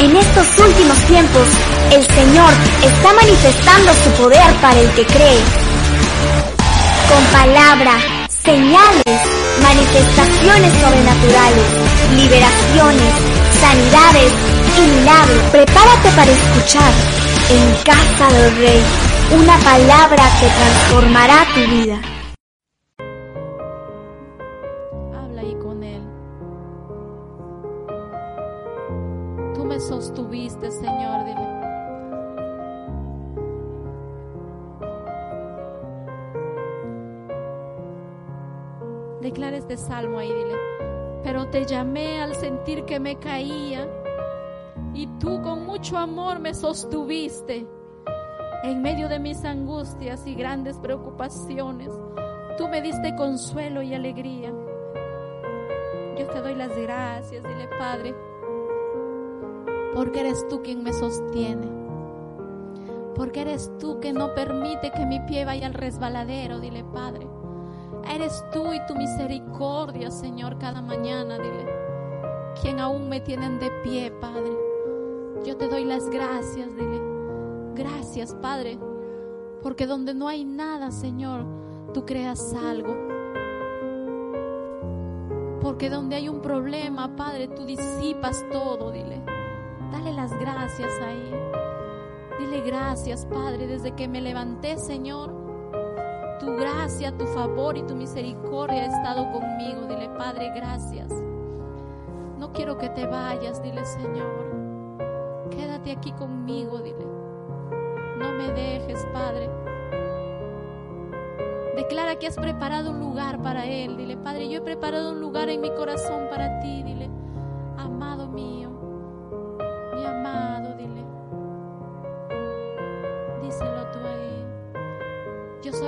En estos últimos tiempos, el Señor está manifestando su poder para el que cree. Con palabra, señales, manifestaciones sobrenaturales, liberaciones, sanidades y milagros. Prepárate para escuchar en Casa del Rey una palabra que transformará tu vida. Sostuviste, Señor, dile. Declara este salmo ahí, dile. Pero te llamé al sentir que me caía y tú con mucho amor me sostuviste. En medio de mis angustias y grandes preocupaciones, tú me diste consuelo y alegría. Yo te doy las gracias, dile Padre, porque eres tú quien me sostiene. Porque eres tú que no permite que mi pie vaya al resbaladero, dile Padre. Eres tú y tu misericordia, Señor, cada mañana, dile. Quien aún me tienen de pie, Padre. Yo te doy las gracias, dile. Gracias, Padre. Porque donde no hay nada, Señor, tú creas algo. Porque donde hay un problema, Padre, tú disipas todo, dile. Dale las gracias ahí. Dile gracias, Padre, desde que me levanté, Señor. Tu gracia, tu favor y tu misericordia ha estado conmigo. Dile, Padre, gracias. No quiero que te vayas, dile, Señor. Quédate aquí conmigo, dile. No me dejes, Padre. Declara que has preparado un lugar para Él. Dile, Padre, yo he preparado un lugar en mi corazón para ti. Dile,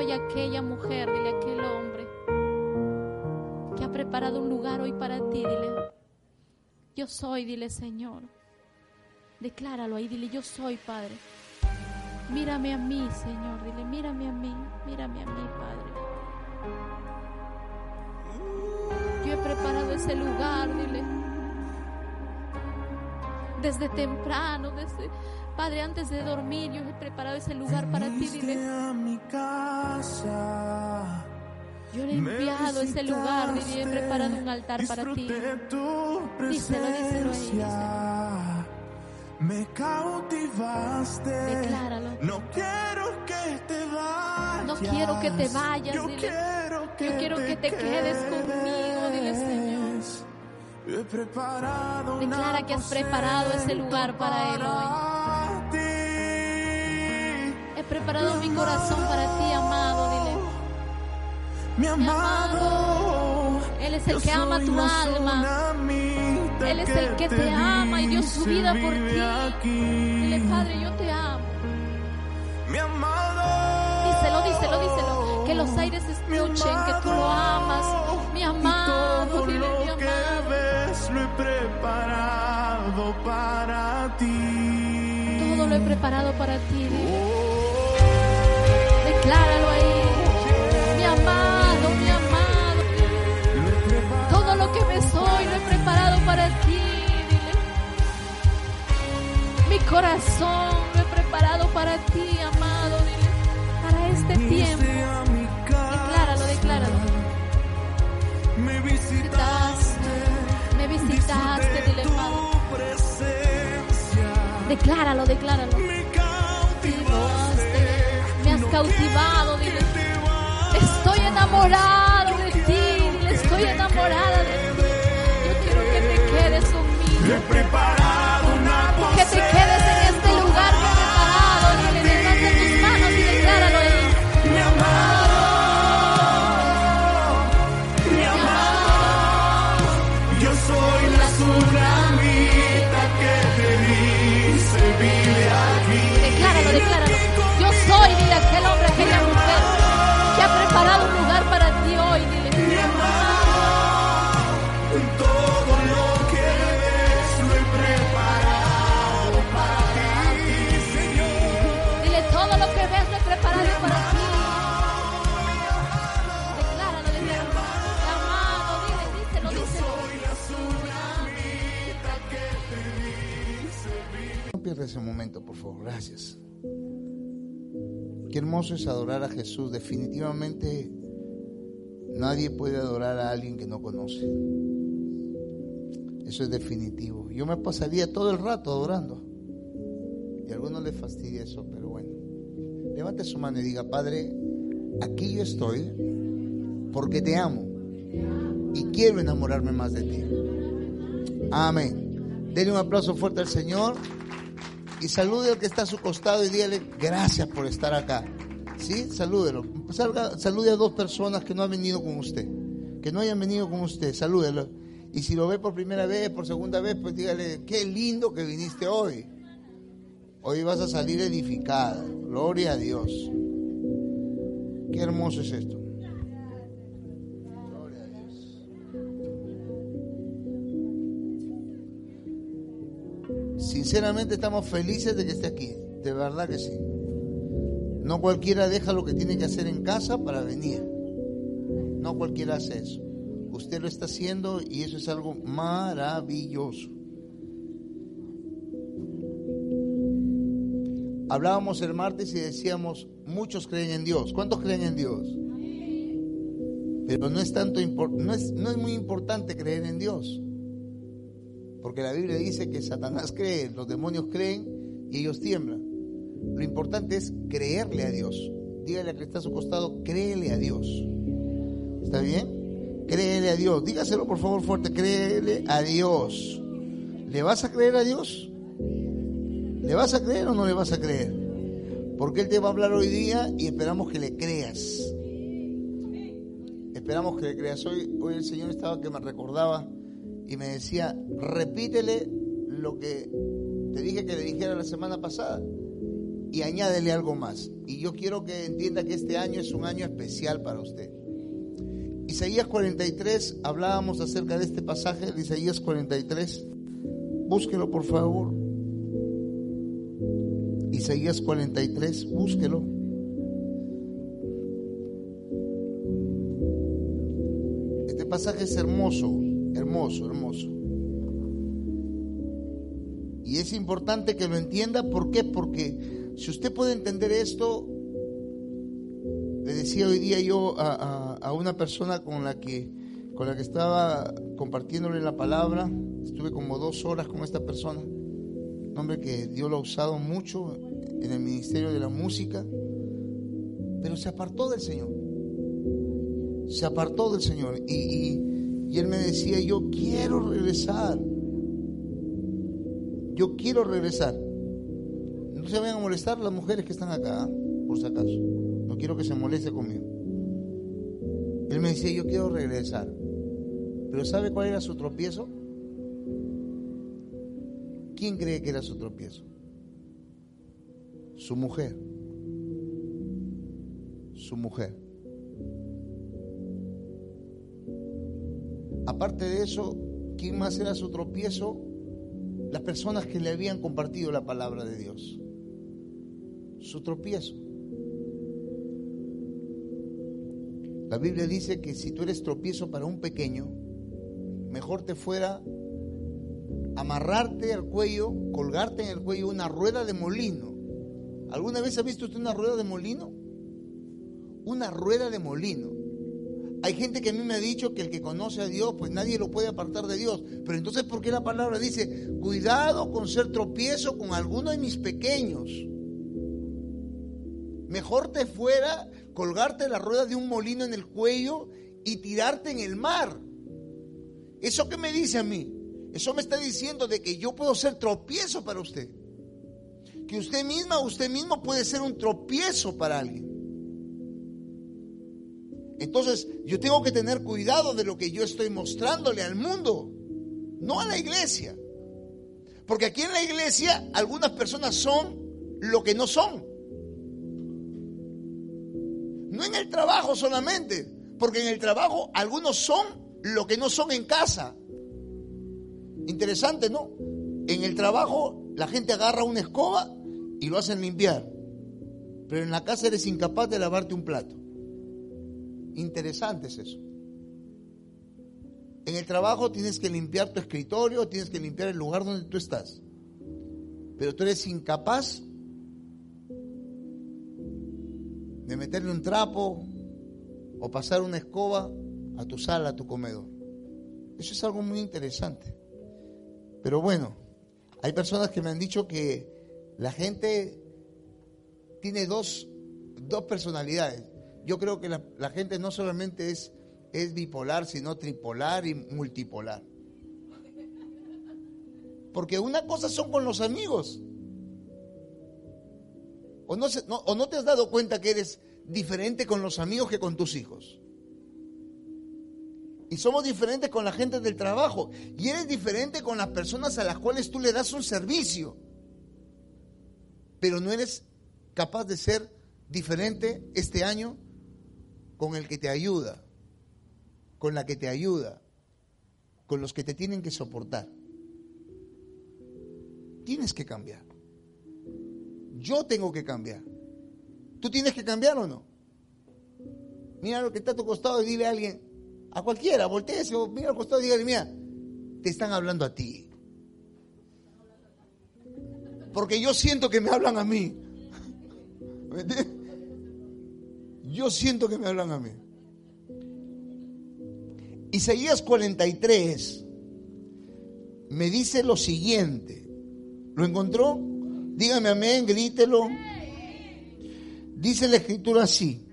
Soy aquella mujer, dile, aquel hombre que ha preparado un lugar hoy para ti. Dile, yo soy, dile, Señor. Decláralo ahí, dile, yo soy, Padre. Mírame a mí, Señor. Dile, mírame a mí, mírame a mí, Padre. Yo he preparado ese lugar, dile. Desde temprano, desde Padre, antes de dormir, yo he preparado ese lugar para ti, dile. Yo le he enviado ese lugar, dile, he preparado un altar para ti. Díselo, díselo a ella. Me cautivaste. Decláralo. No quiero que te vayas. No quiero que te vayas, Yo dile. quiero que, Yo quiero que te quedes conmigo, dile, Señor. He preparado Declara que has preparado ese lugar para Él hoy. Preparado mi corazón para ti, amado, dile. Mi amado. Él es el que ama tu alma. Él es el que te ama y dio su vida por ti. Dile, Padre, yo te amo. Mi amado. Díselo, díselo, díselo. Que los aires escuchen que tú lo amas. Mi amado, dile, mi lo que amado. ves lo he preparado para ti. Todo lo he preparado para ti. dile. Decláralo ahí. Mi amado, mi amado. Todo lo que ves hoy lo he preparado para ti. Dile. Mi corazón lo he preparado para ti, amado. Dile. Para este tiempo. Decláralo, decláralo. Me visitaste. Me visitaste, dile, Padre. Decláralo, decláralo. Cautivado, dile. Estoy enamorado de ti, dile. Estoy enamorada de ti. Yo quiero que te quedes He conmigo. preparado una Que te quedes soy, dile, aquel es adorar a Jesús. Definitivamente nadie puede adorar a alguien que no conoce. Eso es definitivo. Yo me pasaría todo el rato adorando. Y a algunos les fastidia eso, pero bueno. Levante su mano y diga, Padre, aquí yo estoy porque te amo y quiero enamorarme más de ti. Amén. Denle un aplauso fuerte al Señor y salude al que está a su costado y dígale gracias por estar acá. ¿Sí? Salúdelo. Salga, salude a dos personas que no han venido con usted, que no hayan venido con usted, salúdelo. Y si lo ve por primera vez, por segunda vez, pues dígale, qué lindo que viniste hoy. Hoy vas a salir edificada. Gloria a Dios. Qué hermoso es esto. Sinceramente estamos felices de que esté aquí. De verdad que sí. No cualquiera deja lo que tiene que hacer en casa para venir. No cualquiera hace eso. Usted lo está haciendo y eso es algo maravilloso. Hablábamos el martes y decíamos, muchos creen en Dios. ¿Cuántos creen en Dios? Pero no es tanto no es, no es muy importante creer en Dios. Porque la Biblia dice que Satanás cree, los demonios creen y ellos tiemblan. Lo importante es creerle a Dios. Dígale a que está a su costado, créele a Dios. ¿Está bien? Créele a Dios. Dígaselo por favor fuerte, créele a Dios. ¿Le vas a creer a Dios? ¿Le vas a creer o no le vas a creer? Porque Él te va a hablar hoy día y esperamos que le creas. Esperamos que le creas. Hoy, hoy el Señor estaba que me recordaba y me decía, repítele lo que te dije que le dijera la semana pasada y añádele algo más. Y yo quiero que entienda que este año es un año especial para usted. Isaías 43, hablábamos acerca de este pasaje, de Isaías 43. Búsquelo por favor. Isaías 43, búsquelo. Este pasaje es hermoso, hermoso, hermoso. Y es importante que lo entienda, ¿por qué? Porque si usted puede entender esto, le decía hoy día yo a, a, a una persona con la que con la que estaba compartiéndole la palabra, estuve como dos horas con esta persona, un hombre que Dios lo ha usado mucho en el ministerio de la música, pero se apartó del Señor, se apartó del Señor. Y, y, y él me decía, yo quiero regresar, yo quiero regresar. No se vayan a molestar las mujeres que están acá, por si acaso. No quiero que se moleste conmigo. Él me decía, yo quiero regresar. Pero ¿sabe cuál era su tropiezo? ¿Quién cree que era su tropiezo? Su mujer. Su mujer. Aparte de eso, ¿quién más era su tropiezo? Las personas que le habían compartido la palabra de Dios. Su tropiezo. La Biblia dice que si tú eres tropiezo para un pequeño, mejor te fuera amarrarte al cuello, colgarte en el cuello una rueda de molino. ¿Alguna vez ha visto usted una rueda de molino? Una rueda de molino. Hay gente que a mí me ha dicho que el que conoce a Dios, pues nadie lo puede apartar de Dios. Pero entonces, ¿por qué la palabra dice, cuidado con ser tropiezo con alguno de mis pequeños? Mejor te fuera colgarte la rueda de un molino en el cuello y tirarte en el mar. ¿Eso qué me dice a mí? Eso me está diciendo de que yo puedo ser tropiezo para usted. Que usted misma usted mismo puede ser un tropiezo para alguien. Entonces, yo tengo que tener cuidado de lo que yo estoy mostrándole al mundo, no a la iglesia. Porque aquí en la iglesia algunas personas son lo que no son. No en el trabajo solamente, porque en el trabajo algunos son lo que no son en casa. Interesante, ¿no? En el trabajo la gente agarra una escoba y lo hacen limpiar. Pero en la casa eres incapaz de lavarte un plato. Interesante es eso. En el trabajo tienes que limpiar tu escritorio, tienes que limpiar el lugar donde tú estás. pero tú eres incapaz de meterle un trapo o pasar una escoba a tu sala, a tu comedor. Eso es algo muy interesante. Pero bueno, hay personas que me han dicho que la gente tiene dos, dos personalidades. Yo creo que la, la gente no solamente es, es bipolar, sino tripolar y multipolar. Porque una cosa son con los amigos. ¿O no, se- no- ¿O no te has dado cuenta que eres diferente con los amigos que con tus hijos? Y somos diferentes con la gente del trabajo. Y eres diferente con las personas a las cuales tú le das un servicio. Pero no eres capaz de ser diferente este año con el que te ayuda, con la que te ayuda, con los que te tienen que soportar. Tienes que cambiar. Yo tengo que cambiar. ¿Tú tienes que cambiar o no? Mira lo que está a tu costado y dile a alguien, a cualquiera, volteese o mira al costado y dígale, mira, te están hablando a ti. Porque yo siento que me hablan a mí. Yo siento que me hablan a mí. Isaías 43 me dice lo siguiente. ¿Lo encontró? Dígame amén, grítelo. Dice la escritura así.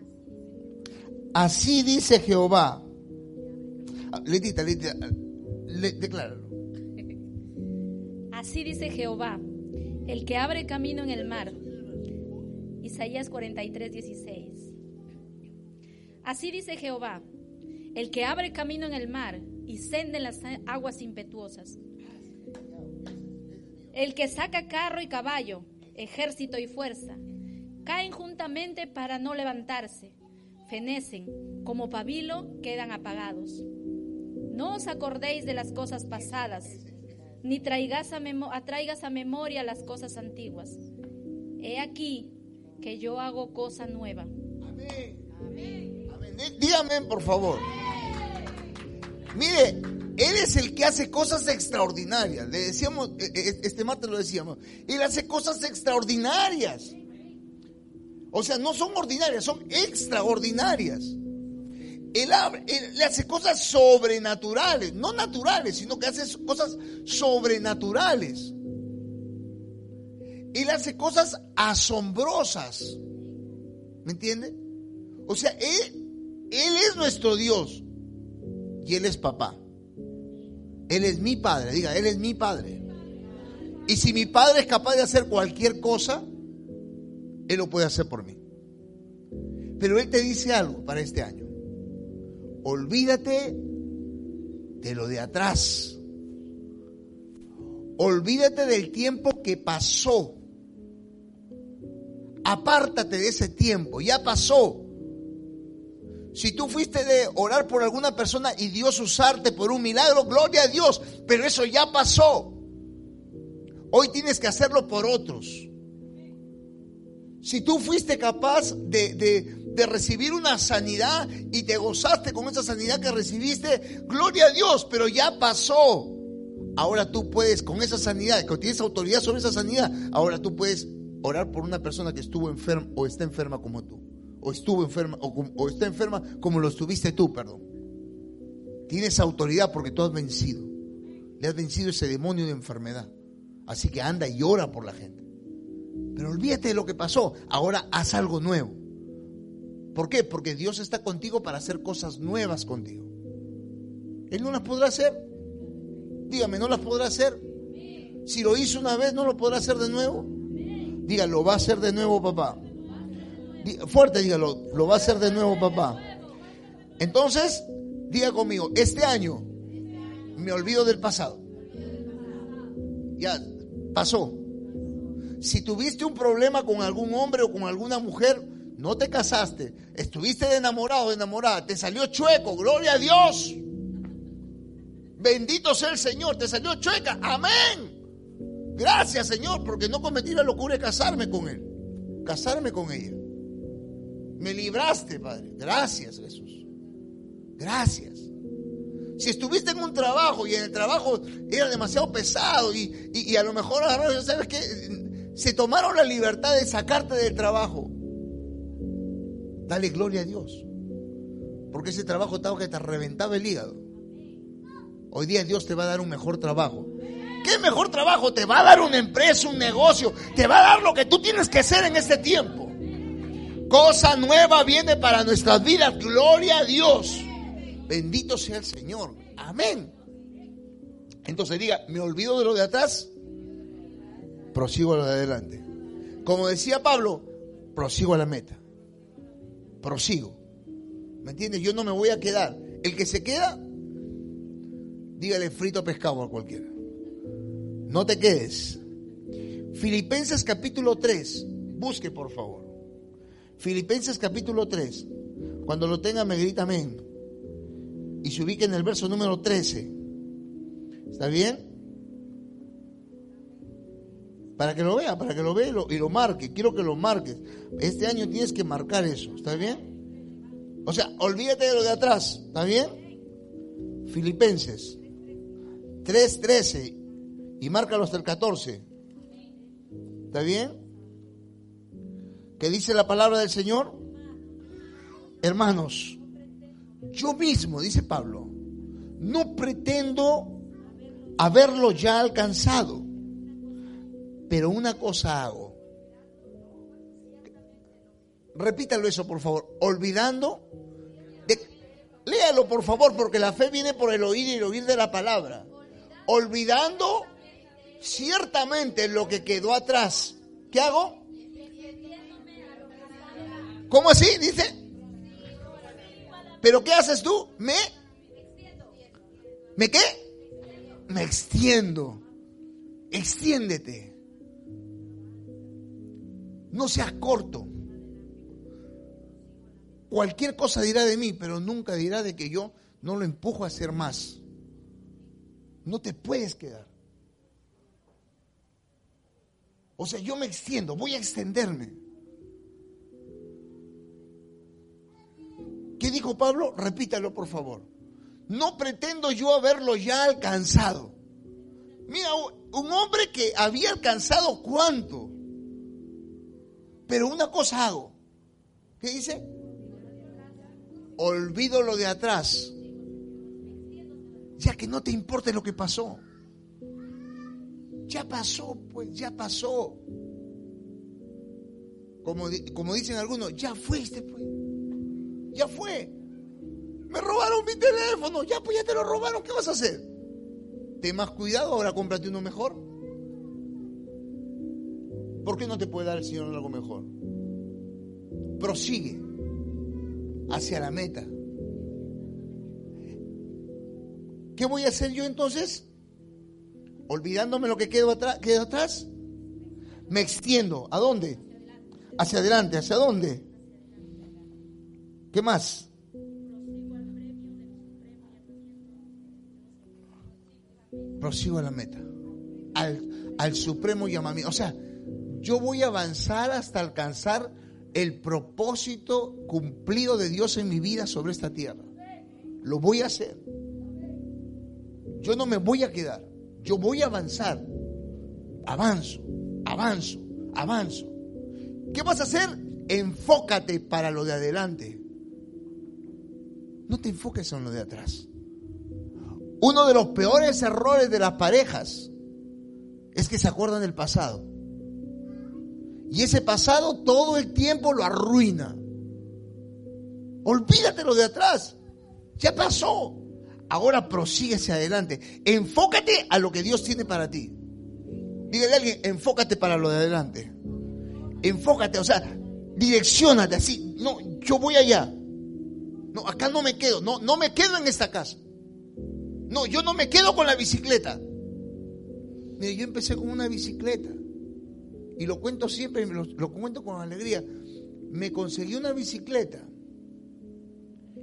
Así dice Jehová. Ah, Letita, Letita, le, decláralo. Así dice Jehová, el que abre camino en el mar. Isaías 43, 16. Así dice Jehová, el que abre camino en el mar y senda en las aguas impetuosas. El que saca carro y caballo, ejército y fuerza, caen juntamente para no levantarse, fenecen, como pabilo quedan apagados. No os acordéis de las cosas pasadas, ni traigas a, memo- atraigas a memoria las cosas antiguas. He aquí que yo hago cosa nueva. Amén. Dí- Dígame, por favor. Mire, Él es el que hace cosas extraordinarias. Le decíamos, eh, eh, este martes lo decíamos. Él hace cosas extraordinarias. O sea, no son ordinarias, son extraordinarias. Él le hace cosas sobrenaturales, no naturales, sino que hace cosas sobrenaturales. Él hace cosas asombrosas. ¿Me entiende? O sea, él, él es nuestro Dios y Él es papá. Él es mi padre, diga, Él es mi padre. Y si mi padre es capaz de hacer cualquier cosa, Él lo puede hacer por mí. Pero Él te dice algo para este año. Olvídate de lo de atrás. Olvídate del tiempo que pasó. Apártate de ese tiempo, ya pasó. Si tú fuiste de orar por alguna persona y Dios usarte por un milagro, gloria a Dios, pero eso ya pasó. Hoy tienes que hacerlo por otros. Si tú fuiste capaz de, de- de recibir una sanidad y te gozaste con esa sanidad que recibiste, gloria a Dios, pero ya pasó. Ahora tú puedes, con esa sanidad, que tienes autoridad sobre esa sanidad, ahora tú puedes orar por una persona que estuvo enferma o está enferma como tú. Estuvo enferma o está enferma como lo estuviste tú, perdón. Tienes autoridad porque tú has vencido. Le has vencido ese demonio de enfermedad. Así que anda y ora por la gente. Pero olvídate de lo que pasó. Ahora haz algo nuevo. ¿Por qué? Porque Dios está contigo para hacer cosas nuevas contigo. Él no las podrá hacer. Dígame, ¿no las podrá hacer? Si lo hizo una vez, ¿no lo podrá hacer de nuevo? Diga, lo va a hacer de nuevo, papá. Fuerte, dígalo, lo va a hacer de nuevo, papá. Entonces, diga conmigo, este año me olvido del pasado. Ya, pasó. Si tuviste un problema con algún hombre o con alguna mujer, no te casaste, estuviste de enamorado o enamorada, te salió chueco, gloria a Dios. Bendito sea el Señor, te salió chueca, amén. Gracias Señor, porque no cometí la locura de casarme con Él, casarme con ella. Me libraste, Padre. Gracias Jesús. Gracias. Si estuviste en un trabajo y en el trabajo era demasiado pesado y, y- a lo mejor agarraron, ¿sabes qué? Se tomaron la libertad de sacarte del trabajo. Dale gloria a Dios. Porque ese trabajo estaba que te reventaba el hígado. Hoy día Dios te va a dar un mejor trabajo. ¿Qué mejor trabajo? Te va a dar una empresa, un negocio. Te va a dar lo que tú tienes que hacer en este tiempo. Cosa nueva viene para nuestras vidas. Gloria a Dios. Bendito sea el Señor. Amén. Entonces diga, me olvido de lo de atrás, prosigo a lo de adelante. Como decía Pablo, prosigo a la meta. Prosigo. ¿Me entiendes? Yo no me voy a quedar. El que se queda, dígale frito pescado a cualquiera. No te quedes. Filipenses capítulo 3. Busque, por favor. Filipenses capítulo 3. Cuando lo tenga, me grita amén. Y se ubica en el verso número 13. ¿Está bien? Para que lo vea, para que lo vea y lo, marque. Quiero que lo marques. Este año tienes que marcar eso. ¿Está bien? O sea, olvídate de lo de atrás. ¿Está bien? Filipenses 3.13 y márcalo hasta el 14. ¿Está bien? ¿Qué dice la palabra del Señor? Hermanos, yo mismo, dice Pablo, no pretendo haberlo ya alcanzado, pero una cosa hago. Repítalo eso, por favor. Olvidando. léalo, por favor, porque la fe viene por el oír y el oír de la palabra. Olvidando ciertamente lo que quedó atrás. ¿Qué hago? ¿Cómo así? Dice. ¿Pero qué haces tú? Me. ¿Me qué? Me extiendo. Extiéndete. No seas corto. Cualquier cosa dirá de mí, pero nunca dirá de que yo no lo empujo a hacer más. No te puedes quedar. O sea, yo me extiendo, voy a extenderme. ¿Qué dijo Pablo? Repítalo, por favor. No pretendo yo haberlo ya alcanzado. Mira, un hombre que había alcanzado cuánto. Pero una cosa hago. ¿Qué dice? Olvido lo de atrás. Ya que no te importe lo que pasó. Ya pasó, pues, ya pasó. Como, como dicen algunos, ya fuiste, pues. Ya fue. Me robaron mi teléfono. Ya, pues ya te lo robaron. ¿Qué vas a hacer? Ten más cuidado, ahora cómprate uno mejor. ¿Por qué no te puede dar el Señor algo mejor? Prosigue hacia la meta. ¿Qué voy a hacer yo entonces? Olvidándome lo que quedó atrás, quedó atrás. Me extiendo. ¿A dónde? Hacia adelante. ¿Hacia dónde? ¿Qué más? Prosigo a la meta. Al, al supremo llamamiento. O sea, yo voy a avanzar hasta alcanzar el propósito cumplido de Dios en mi vida sobre esta tierra. Lo voy a hacer. Yo no me voy a quedar. Yo voy a avanzar. Avanzo, avanzo, avanzo. ¿Qué vas a hacer? Enfócate para lo de adelante. No te enfoques en lo de atrás. Uno de los peores errores de las parejas es que se acuerdan del pasado. Y ese pasado todo el tiempo lo arruina. Olvídate lo de atrás. Ya pasó. Ahora prosigue hacia adelante. Enfócate a lo que Dios tiene para ti. Dígale a alguien, enfócate para lo de adelante. Enfócate, o sea, direccionate así. No, yo voy allá. No, acá no me quedo. No, no me quedo en esta casa. No, yo no me quedo con la bicicleta. Mire, yo empecé con una bicicleta. Y lo cuento siempre, lo, lo cuento con alegría. Me conseguí una bicicleta.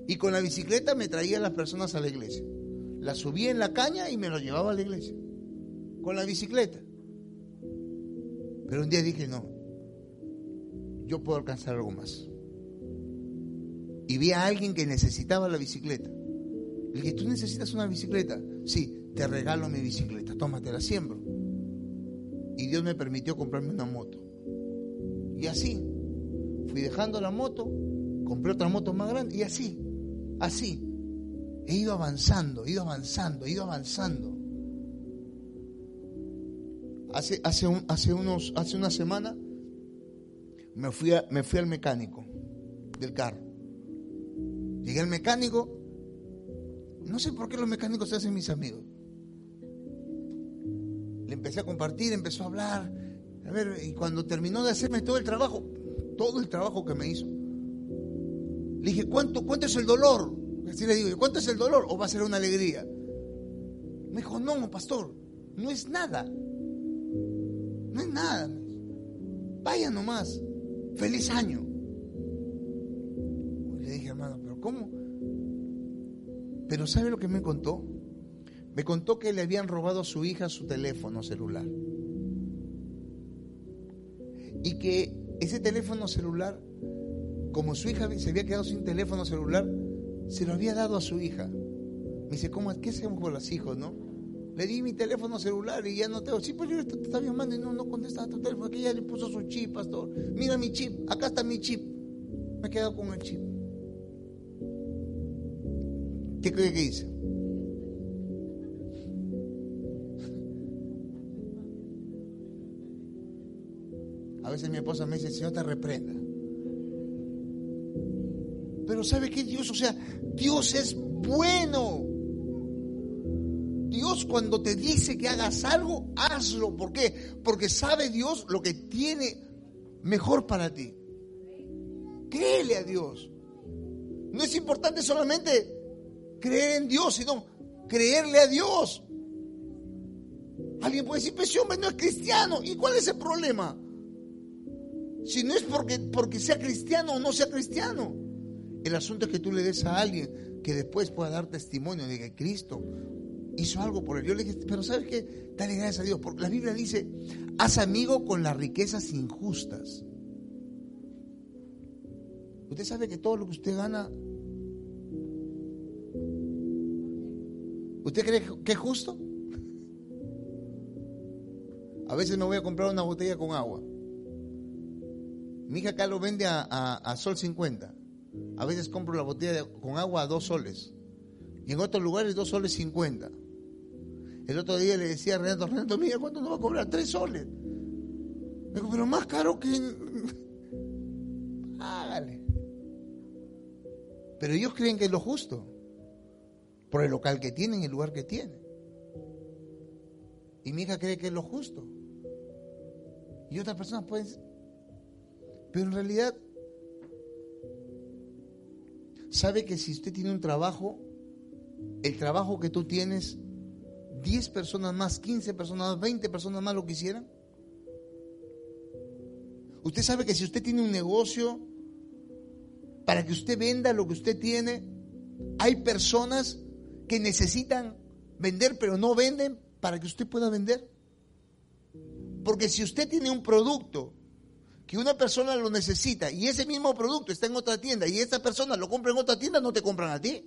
Y con la bicicleta me traía a las personas a la iglesia. La subía en la caña y me lo llevaba a la iglesia. Con la bicicleta. Pero un día dije, no, yo puedo alcanzar algo más. Y vi a alguien que necesitaba la bicicleta. Le dije, ¿tú necesitas una bicicleta? Sí, te regalo mi bicicleta, tómatela, siembro. Y Dios me permitió comprarme una moto. Y así, fui dejando la moto, compré otra moto más grande y así, así. He ido avanzando, he ido avanzando, he ido avanzando. Hace, hace, un- hace, unos, hace una semana me fui, me fui al mecánico del carro. Llegué al mecánico. No sé por qué los mecánicos se hacen mis amigos. Le empecé a compartir, empezó a hablar. A ver, y cuando terminó de hacerme todo el trabajo, todo el trabajo que me hizo, le dije, ¿cuánto, cuánto es el dolor? Así le digo, ¿cuánto es el dolor? ¿O va a ser una alegría? Me dijo, no, pastor, no es nada. No es nada. Vaya nomás. Feliz año. Cómo? Pero ¿sabe lo que me contó? Me contó que le habían robado a su hija su teléfono celular. Y que ese teléfono celular, como su hija se había quedado sin teléfono celular, se lo había dado a su hija. Me dice, ¿cómo, ¿qué hacemos con los hijos, no? Le di mi teléfono celular y ya no tengo. Sí, pues yo te estaba llamando y no, no contestaba tu teléfono. Que ella le puso su chip, pastor. Mira mi chip, acá está mi chip. Me he quedado con el chip. ¿Qué cree que hice? A veces mi esposa me dice, Señor te reprenda. Pero ¿sabe qué Dios? O sea, Dios es bueno. Dios cuando te dice que hagas algo, hazlo. ¿Por qué? Porque sabe Dios lo que tiene mejor para ti. Créele a Dios. No es importante solamente creer en Dios, sino creerle a Dios. Alguien puede decir, pues ese hombre no es cristiano. ¿Y cuál es el problema? Si no es porque, porque sea cristiano o no sea cristiano. El asunto es que tú le des a alguien que después pueda dar testimonio de que Cristo hizo algo por él. Yo le dije, pero ¿sabes qué? Dale gracias a Dios. Porque la Biblia dice, haz amigo con las riquezas injustas. Usted sabe que todo lo que usted gana, ¿usted cree que es justo? A veces me voy a comprar una botella con agua. Mi hija acá lo vende a, a- sol 50. A veces compro la botella con agua a dos soles. Y en otros lugares dos soles 50. El otro día le decía a Renato, Renato, mira, ¿cuánto nos va a cobrar? Tres soles. Me dijo, pero más caro que... en-". Hágale. Pero ellos creen que es lo justo. Por el local que tienen, el lugar que tienen. Y mi hija cree que es lo justo. Y otras personas pueden... Pero en realidad, sabe que si usted tiene un trabajo, el trabajo que tú tienes, 10 personas más, 15 personas más, 20 personas más lo quisieran. Usted sabe que si usted tiene un negocio, para que usted venda lo que usted tiene, hay personas que necesitan vender, pero no venden para que usted pueda vender. Porque si usted tiene un producto que una persona lo necesita y ese mismo producto está en otra tienda y esa persona lo compra en otra tienda, no te compran a ti.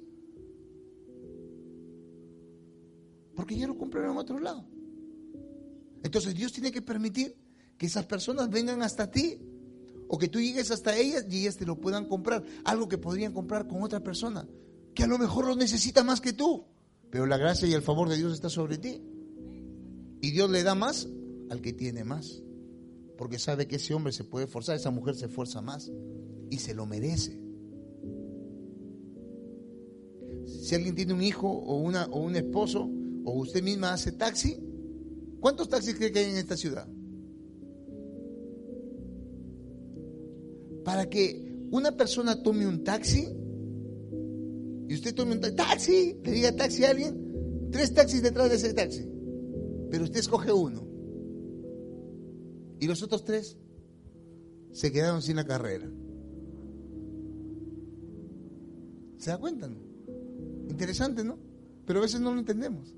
Porque ya lo compraron en otro lado. Entonces Dios tiene que permitir que esas personas vengan hasta ti o que tú llegues hasta ellas y ellas te lo puedan comprar. Algo que podrían comprar con otra persona que a lo mejor lo necesita más que tú. Pero la gracia y el favor de Dios está sobre ti. Y Dios le da más al que tiene más. Porque sabe que ese hombre se puede forzar, esa mujer se esfuerza más y se lo merece. Si alguien tiene un hijo o, una, o un esposo o usted misma hace taxi, ¿cuántos taxis cree que hay en esta ciudad? Para que una persona tome un taxi y usted tome un ta- taxi, le diga taxi a alguien, tres taxis detrás de ese taxi, pero usted escoge uno. Y los otros tres se quedaron sin la carrera. ¿Se da cuenta? Interesante, ¿no? Pero a veces no lo entendemos.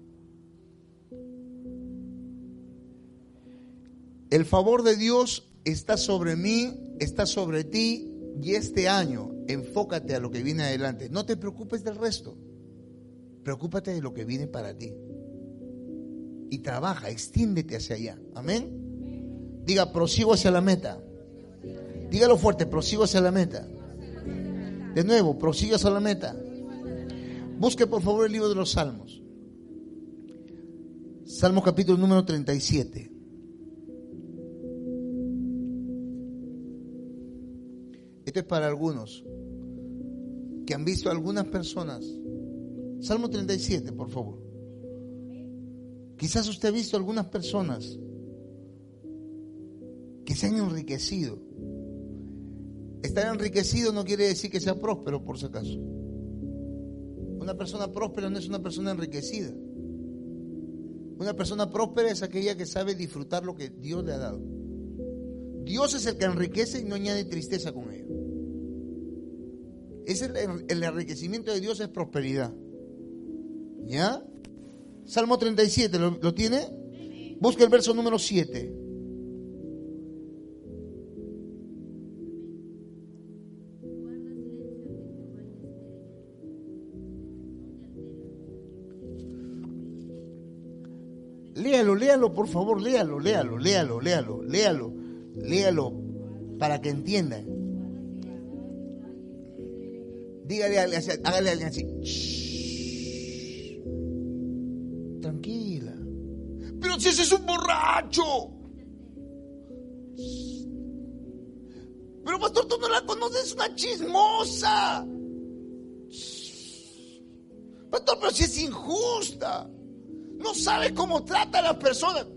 El favor de Dios está sobre mí, está sobre ti y este año enfócate a lo que viene adelante. No te preocupes del resto. Preocúpate de lo que viene para ti. Y trabaja, extiéndete hacia allá. Amén. Diga, prosigo hacia la meta. Dígalo fuerte, prosigo hacia la meta. De nuevo, prosigo hacia la meta. Busque por favor el libro de los Salmos. Salmo capítulo número 37. Esto es para algunos han visto algunas personas. Salmo 37, por favor. Quizás usted ha visto algunas personas que se han enriquecido. Estar enriquecido no quiere decir que sea próspero, por si acaso. Una persona próspera no es una persona enriquecida. Una persona próspera es aquella que sabe disfrutar lo que Dios le ha dado. Dios es el que enriquece y no añade tristeza con ello. Es el, enriquecimiento de Dios es prosperidad. ¿Ya? Salmo 37, ¿lo, lo tiene? Busca el verso número 7. Léalo, léalo, por favor, léalo, léalo, léalo, léalo, léalo, léalo, para que entiendan. Dígale, hágale a alguien así. Tranquila. Pero si ese es un borracho. Pero pastor, tú no la conoces, es una chismosa. Pastor, pero si es injusta. No sabe cómo trata a las personas.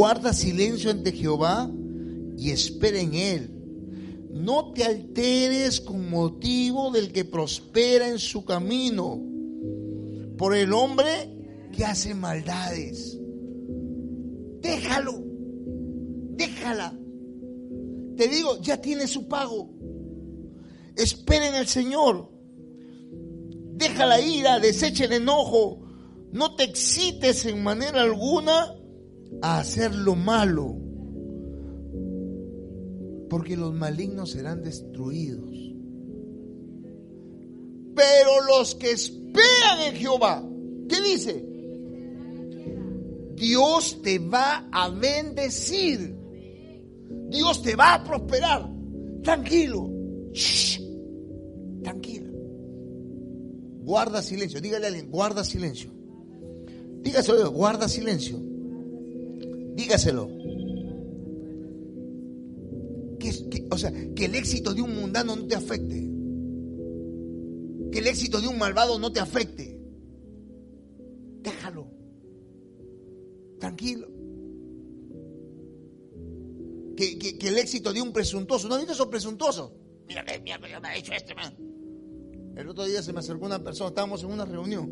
Guarda silencio ante Jehová y espera en él. No te alteres con motivo del que prospera en su camino, por el hombre que hace maldades. Déjalo, déjala. Te digo, ya tiene su pago. Espera en el Señor. Deja la ira, desecha el enojo. No te excites en manera alguna a hacer lo malo, porque los malignos serán destruidos. Pero los que esperan en Jehová, ¿qué dice? Dios te va a bendecir. Dios te va a prosperar. Tranquilo. Shh. Tranquila. Guarda silencio. Dígale a alguien, guarda silencio. Dígaselo, guarda silencio. Dígaselo. Que, o sea, que el éxito de un mundano no te afecte. Que el éxito de un malvado no te afecte. Déjalo. Tranquilo. Que, que- el éxito de un presuntuoso. ¿No has visto esos presuntuosos? Mira que mira, que me ha dicho este man. El otro día se me acercó una persona, estábamos en una reunión.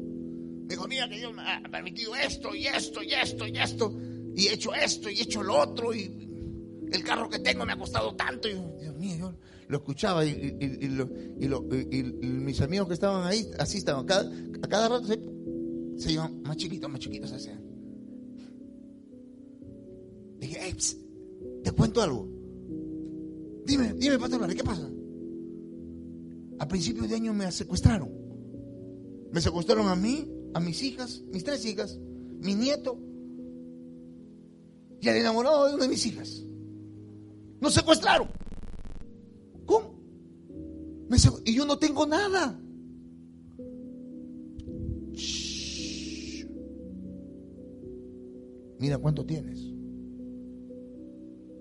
Me dijo, mira que Dios me ha permitido esto y esto y esto y esto. Y he hecho esto y he hecho lo otro. Y el carro que tengo me ha costado tanto. Y Dios mío, yo lo escuchaba y, y- y- lo- y mis amigos que estaban ahí, así estaban. A cada rato se, se iban más chiquitos, más chiquitos. Así. Dije, "Ey, ps, te cuento algo. Dime, dime, Pastor ¿qué pasa? A principios de año me secuestraron. Me secuestraron a mí, a mis hijas, mis tres hijas, mi nieto y al enamorado de una de mis hijas. Nos secuestraron. ¿Cómo? Me y yo no tengo nada. Mira cuánto tienes.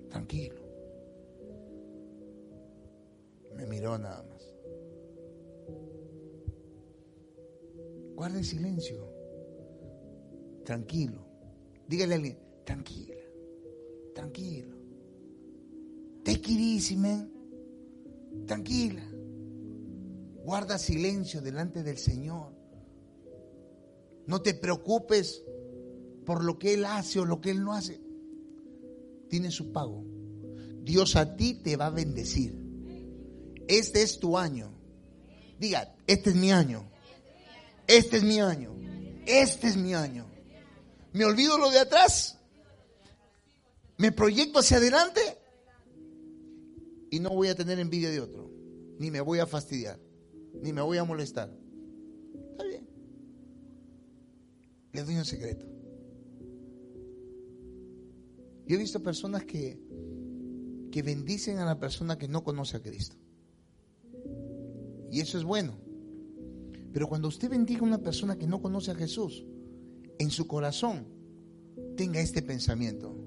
Tranquilo. Me miró nada más. Guarde silencio. Tranquilo. Dígale a alguien, tranquila. Tranquilo. Take it. Tranquila. Guarda silencio delante del Señor. No te preocupes por lo que Él hace o lo que Él no hace. Tiene su pago. Dios a ti te va a bendecir. Este es tu año. Diga, este es mi año. Este es mi año. Este es mi año. Me olvido lo de atrás me proyecto hacia adelante y no voy a tener envidia de otro, ni me voy a fastidiar, ni me voy a molestar. Está bien. Les doy un secreto. Yo he visto personas que, que bendicen a la persona que no conoce a Cristo. Y eso es bueno. Pero cuando usted bendiga a una persona que no conoce a Jesús, en su corazón tenga este pensamiento.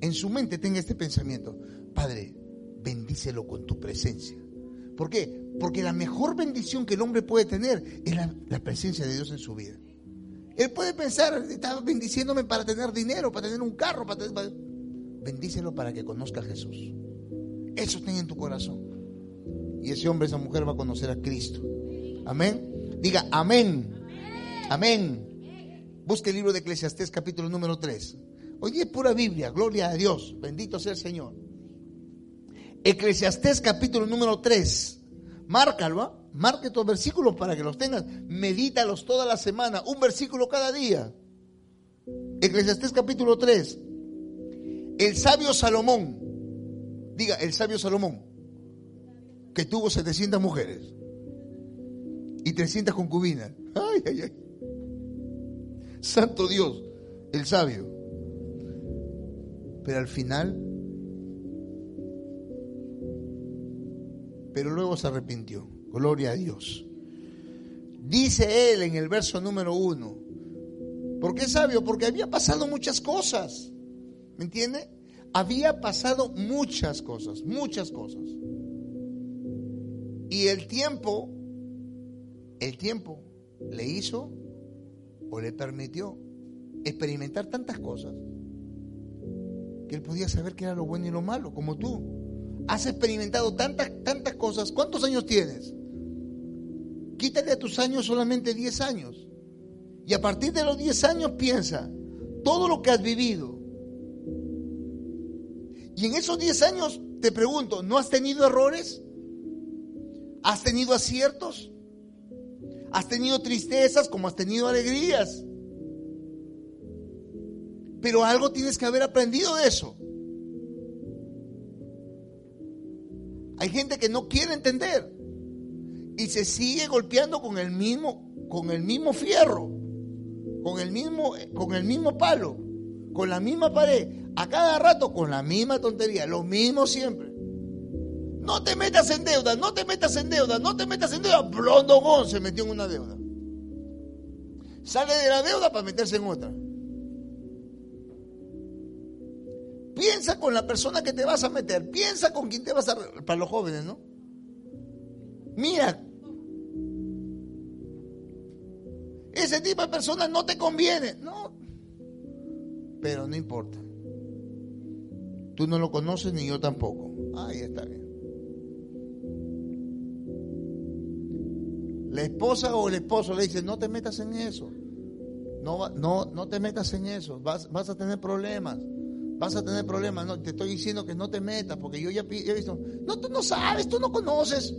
En su mente tenga este pensamiento. Padre, bendícelo con tu presencia. ¿Por qué? Porque la mejor bendición que el hombre puede tener es la, la presencia de Dios en su vida. Él puede pensar, está bendiciéndome para tener dinero, para tener un carro, para tener... para- Bendícelo para que conozca a Jesús. Eso tenga en tu corazón. Y ese hombre, esa mujer va a conocer a Cristo. Amén. Diga amén. Amén. Busque el libro de Eclesiastés capítulo número 3. Hoy día es pura Biblia. Gloria a Dios. Bendito sea el Señor. Eclesiastés capítulo número 3. Márcalo, ¿ah? Marque tus versículos para que los tengas. Medítalos toda la semana. Un versículo cada día. Eclesiastés capítulo 3. El sabio Salomón. Diga, el sabio Salomón. Que tuvo 700 mujeres. Y 300 concubinas. Ay, ay, ay. Santo Dios, el sabio. Pero al final, pero luego se arrepintió. Gloria a Dios. Dice él en el verso número uno. ¿Por qué sabio? Porque había pasado muchas cosas. ¿Me entiende? Había pasado muchas cosas, muchas cosas. Y el tiempo, el tiempo le hizo o le permitió experimentar tantas cosas que él podía saber qué era lo bueno y lo malo, como tú. Has experimentado tantas, tantas cosas. ¿Cuántos años tienes? Quítale a tus años solamente 10 años. Y a partir de los 10 años piensa todo lo que has vivido. Y en esos 10 años te pregunto, ¿no has tenido errores? ¿Has tenido aciertos? ¿Has tenido tristezas como has tenido alegrías? Pero algo tienes que haber aprendido de eso. Hay gente que no quiere entender y se sigue golpeando con el mismo con el mismo fierro, con el mismo con el mismo palo, con la misma pared, a cada rato con la misma tontería, lo mismo siempre. No te metas en deuda, no te metas en deuda, no te metas en deuda. Blondogón se metió en una deuda. Sale de la deuda para meterse en otra. Piensa con la persona que te vas a meter. Piensa con quién te vas a... Para los jóvenes, ¿no? Mira. Ese tipo de personas no te conviene. No. Pero no importa. Tú no lo conoces ni yo tampoco. Ahí está bien. La esposa o el esposo le dice, no te metas en eso. No, no, no te metas en eso. Vas, vas a tener problemas. Vas a tener problemas. No, te estoy diciendo que no te metas porque yo ya he visto. No, tú no sabes, tú no conoces.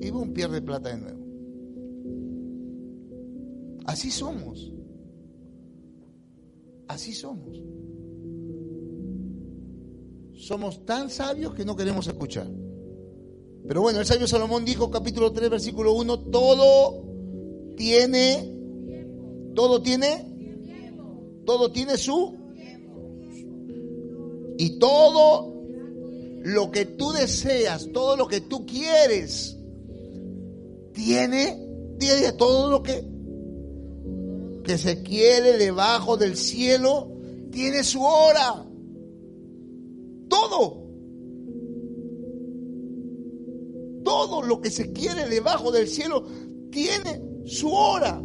Y boom, pierde plata de nuevo. Así somos. Así somos. Somos tan sabios que no queremos escuchar. Pero bueno, el sabio Salomón dijo, capítulo 3, versículo 1, todo tiene, todo tiene, todo tiene su, y todo lo que tú deseas, todo lo que tú quieres, tiene, tiene todo lo que, que se quiere debajo del cielo, tiene su hora. Todo. Todo lo que se quiere debajo del cielo tiene su hora.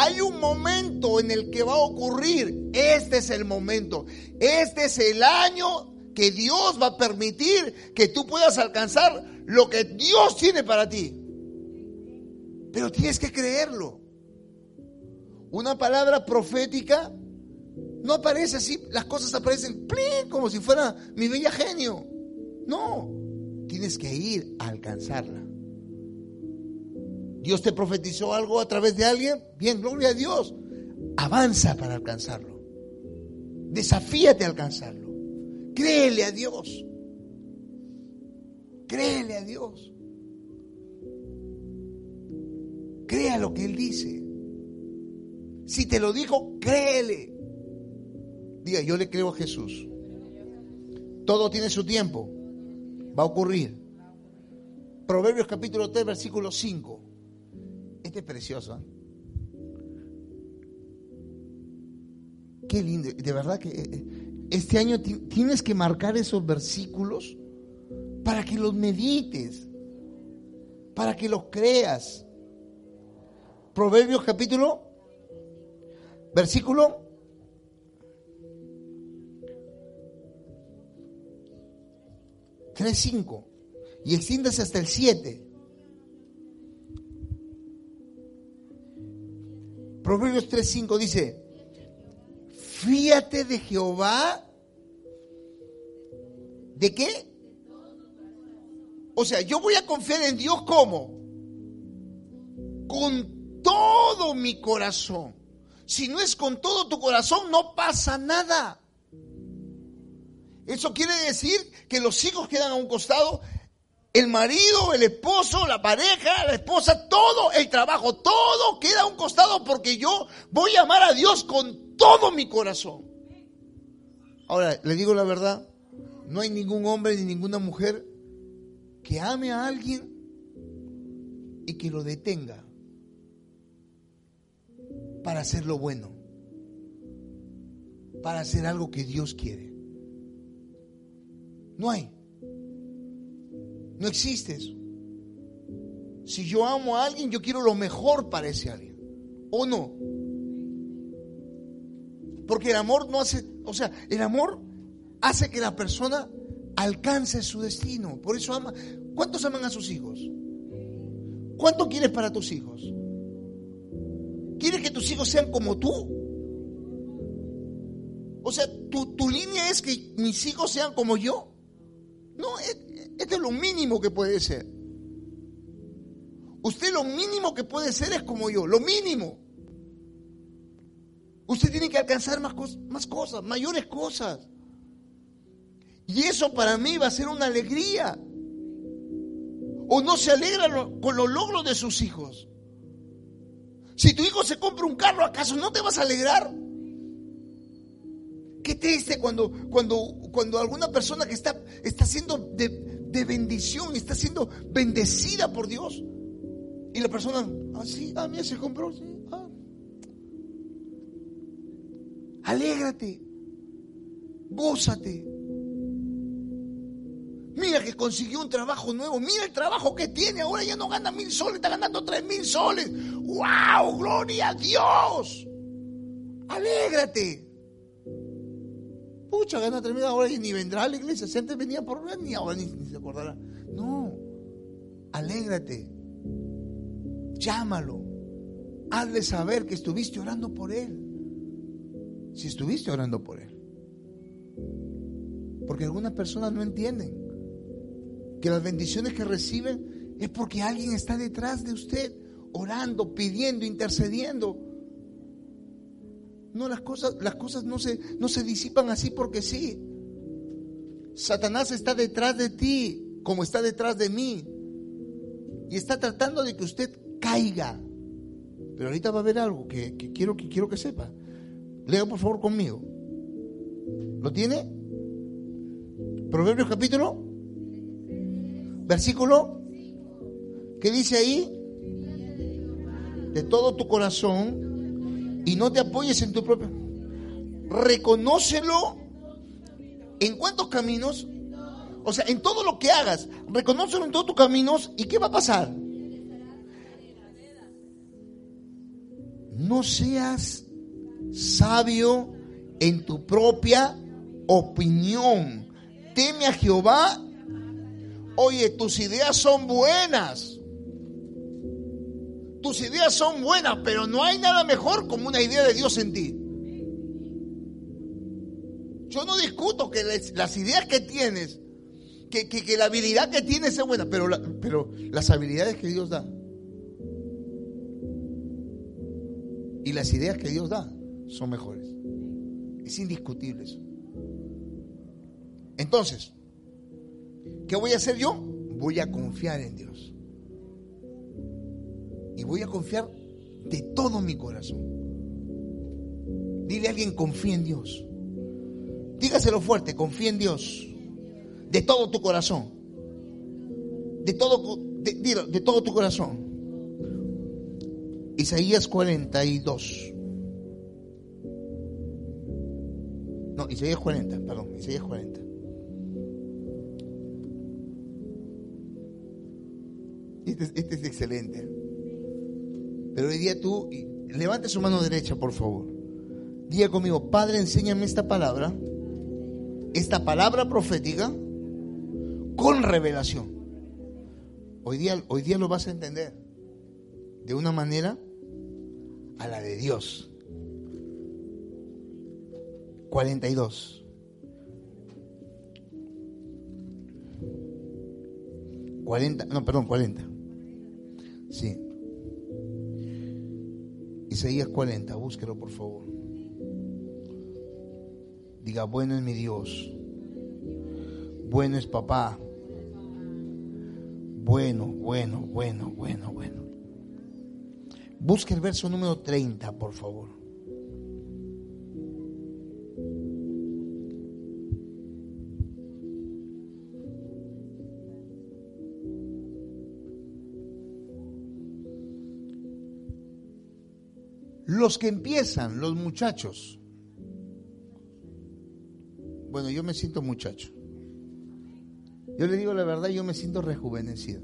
Hay un momento en el que va a ocurrir. Este es el momento. Este es el año que Dios va a permitir que tú puedas alcanzar lo que Dios tiene para ti. Pero tienes que creerlo. Una palabra profética no aparece así, las cosas aparecen ¡plin! como si fuera mi bella genio. No, tienes que ir a alcanzarla. Dios te profetizó algo a través de alguien, bien, gloria a Dios. Avanza para alcanzarlo. Desafíate a alcanzarlo. Créele a Dios. Créele a Dios. Crea lo que Él dice. Si te lo dijo, créele. Diga, yo le creo a Jesús. Todo tiene su tiempo. Va a ocurrir. Proverbios capítulo 3, versículo 5. Este es precioso. ¿eh? Qué lindo. De verdad que eh, este año ti- tienes que marcar esos versículos para que los medites, para que los creas. Proverbios capítulo, versículo 3.5 y extiéndase hasta el 7. Proverbios 3.5 dice, fíate de Jehová, ¿de qué? O sea, yo voy a confiar en Dios como? Con todo mi corazón. Si no es con todo tu corazón, no pasa nada. Eso quiere decir que los hijos quedan a un costado, el marido, el esposo, la pareja, la esposa, todo el trabajo, todo queda a un costado porque yo voy a amar a Dios con todo mi corazón. Ahora, le digo la verdad, no hay ningún hombre ni ninguna mujer que ame a alguien y que lo detenga para hacer lo bueno, para hacer algo que Dios quiere. No hay. No existe eso. Si yo amo a alguien, yo quiero lo mejor para ese alguien. ¿O no? Porque el amor no hace, o sea, el amor hace que la persona alcance su destino. Por eso ama. ¿Cuántos aman a sus hijos? ¿Cuánto quieres para tus hijos? ¿Quieres que tus hijos sean como tú? O sea, ¿tu, tu línea es que mis hijos sean como yo? No, es- esto es lo mínimo que puede ser. Usted lo mínimo que puede ser es como yo, lo mínimo. Usted tiene que alcanzar más, más cosas, mayores cosas. Y eso para mí va a ser una alegría. O no se alegra con los logros de sus hijos. Si tu hijo se compra un carro, ¿acaso no te vas a alegrar? Qué triste cuando, cuando, cuando alguna persona que está, está siendo de, de bendición, está siendo bendecida por Dios. Y la persona, ah, sí, ah, mira, se compró, sí, ah. Alégrate, gózate. Mira que consiguió un trabajo nuevo. Mira el trabajo que tiene. Ahora ya no gana mil soles, está ganando tres mil soles. ¡Wow! ¡Gloria a Dios! Alégrate. Pucha, tres mil ahora y ni vendrá a la iglesia. Si antes venía por ver, ni ahora ni, ni se acordará. No. Alégrate. Llámalo. Hazle saber que estuviste orando por él. Si estuviste orando por él. Porque algunas personas no entienden que las bendiciones que reciben es porque alguien está detrás de usted, orando, pidiendo, intercediendo. No, las cosas, las cosas no se, no se disipan así porque sí. Satanás está detrás de ti, como está detrás de mí. Y está tratando de que usted caiga. Pero ahorita va a haber algo que, que quiero, que quiero que sepa. Lea por favor conmigo. ¿Lo tiene? Proverbios capítulo versículo, ¿qué dice ahí? De todo tu corazón y no te apoyes en tu propio. Reconócelo en cuántos caminos, o sea, en todo lo que hagas, reconócelo en todos tus caminos y ¿qué va a pasar? No seas sabio en tu propia opinión. Teme a Jehová Oye, tus ideas son buenas. Tus ideas son buenas, pero no hay nada mejor como una idea de Dios en ti. Yo no discuto que las ideas que tienes, que, que- la habilidad que tienes es buena, pero, pero las habilidades que Dios da y las ideas que Dios da son mejores. Es indiscutible eso. Entonces, ¿qué voy a hacer yo? Voy a confiar en Dios. Y voy a confiar de todo mi corazón. Dile a alguien, confía en Dios. Dígaselo fuerte, confía en Dios. De todo tu corazón. De todo, de, de todo tu corazón. Isaías 42. No, Isaías 40, perdón, Isaías 40. Este, es- este es excelente. Pero hoy día tú, levante su mano derecha, por favor. Diga conmigo, Padre, enséñame esta palabra, esta palabra profética, con revelación. Hoy día, hoy día lo vas a entender de una manera a la de Dios. 42. 40, no, perdón, 40. Sí. Isaías 40, búsquelo por favor. Diga, bueno es mi Dios. Bueno es papá. Bueno, bueno, bueno, bueno, bueno. Busque el verso número 30, por favor. Los que empiezan, los muchachos. Bueno, yo me siento muchacho. Yo le digo la verdad, yo me siento rejuvenecido.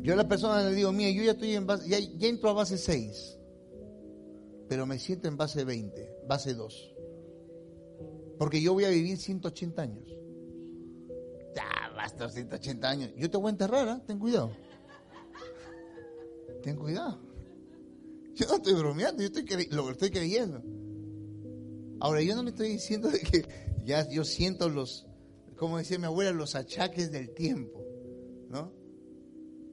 Yo a la persona le digo, mira, yo ya estoy en base, ya, ya entro a base 6, pero me siento en base 20, base 2. Porque yo voy a vivir 180 años. Ya, basta 180 años. Yo te voy a enterrar, ¿ah? ten cuidado. Ten cuidado. Yo no estoy bromeando, yo estoy lo estoy creyendo. Ahora, yo no me estoy diciendo de que ya yo siento los, como decía mi abuela, los achaques del tiempo, ¿no?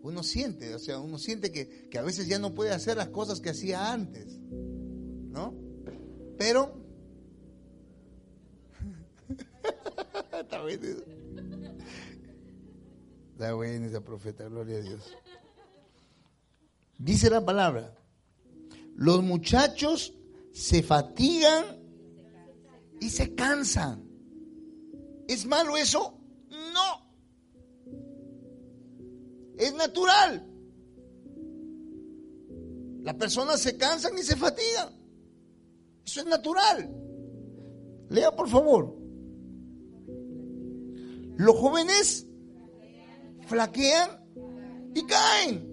Uno siente, o sea, uno siente que, que a veces ya no puede hacer las cosas que hacía antes, ¿no? Pero. Está bueno esa profeta, gloria a Dios. Dice la palabra, los muchachos se fatigan y se cansan. ¿Es malo eso? No. Es natural. Las personas se cansan y se fatigan. Eso es natural. Lea por favor. Los jóvenes flaquean y caen.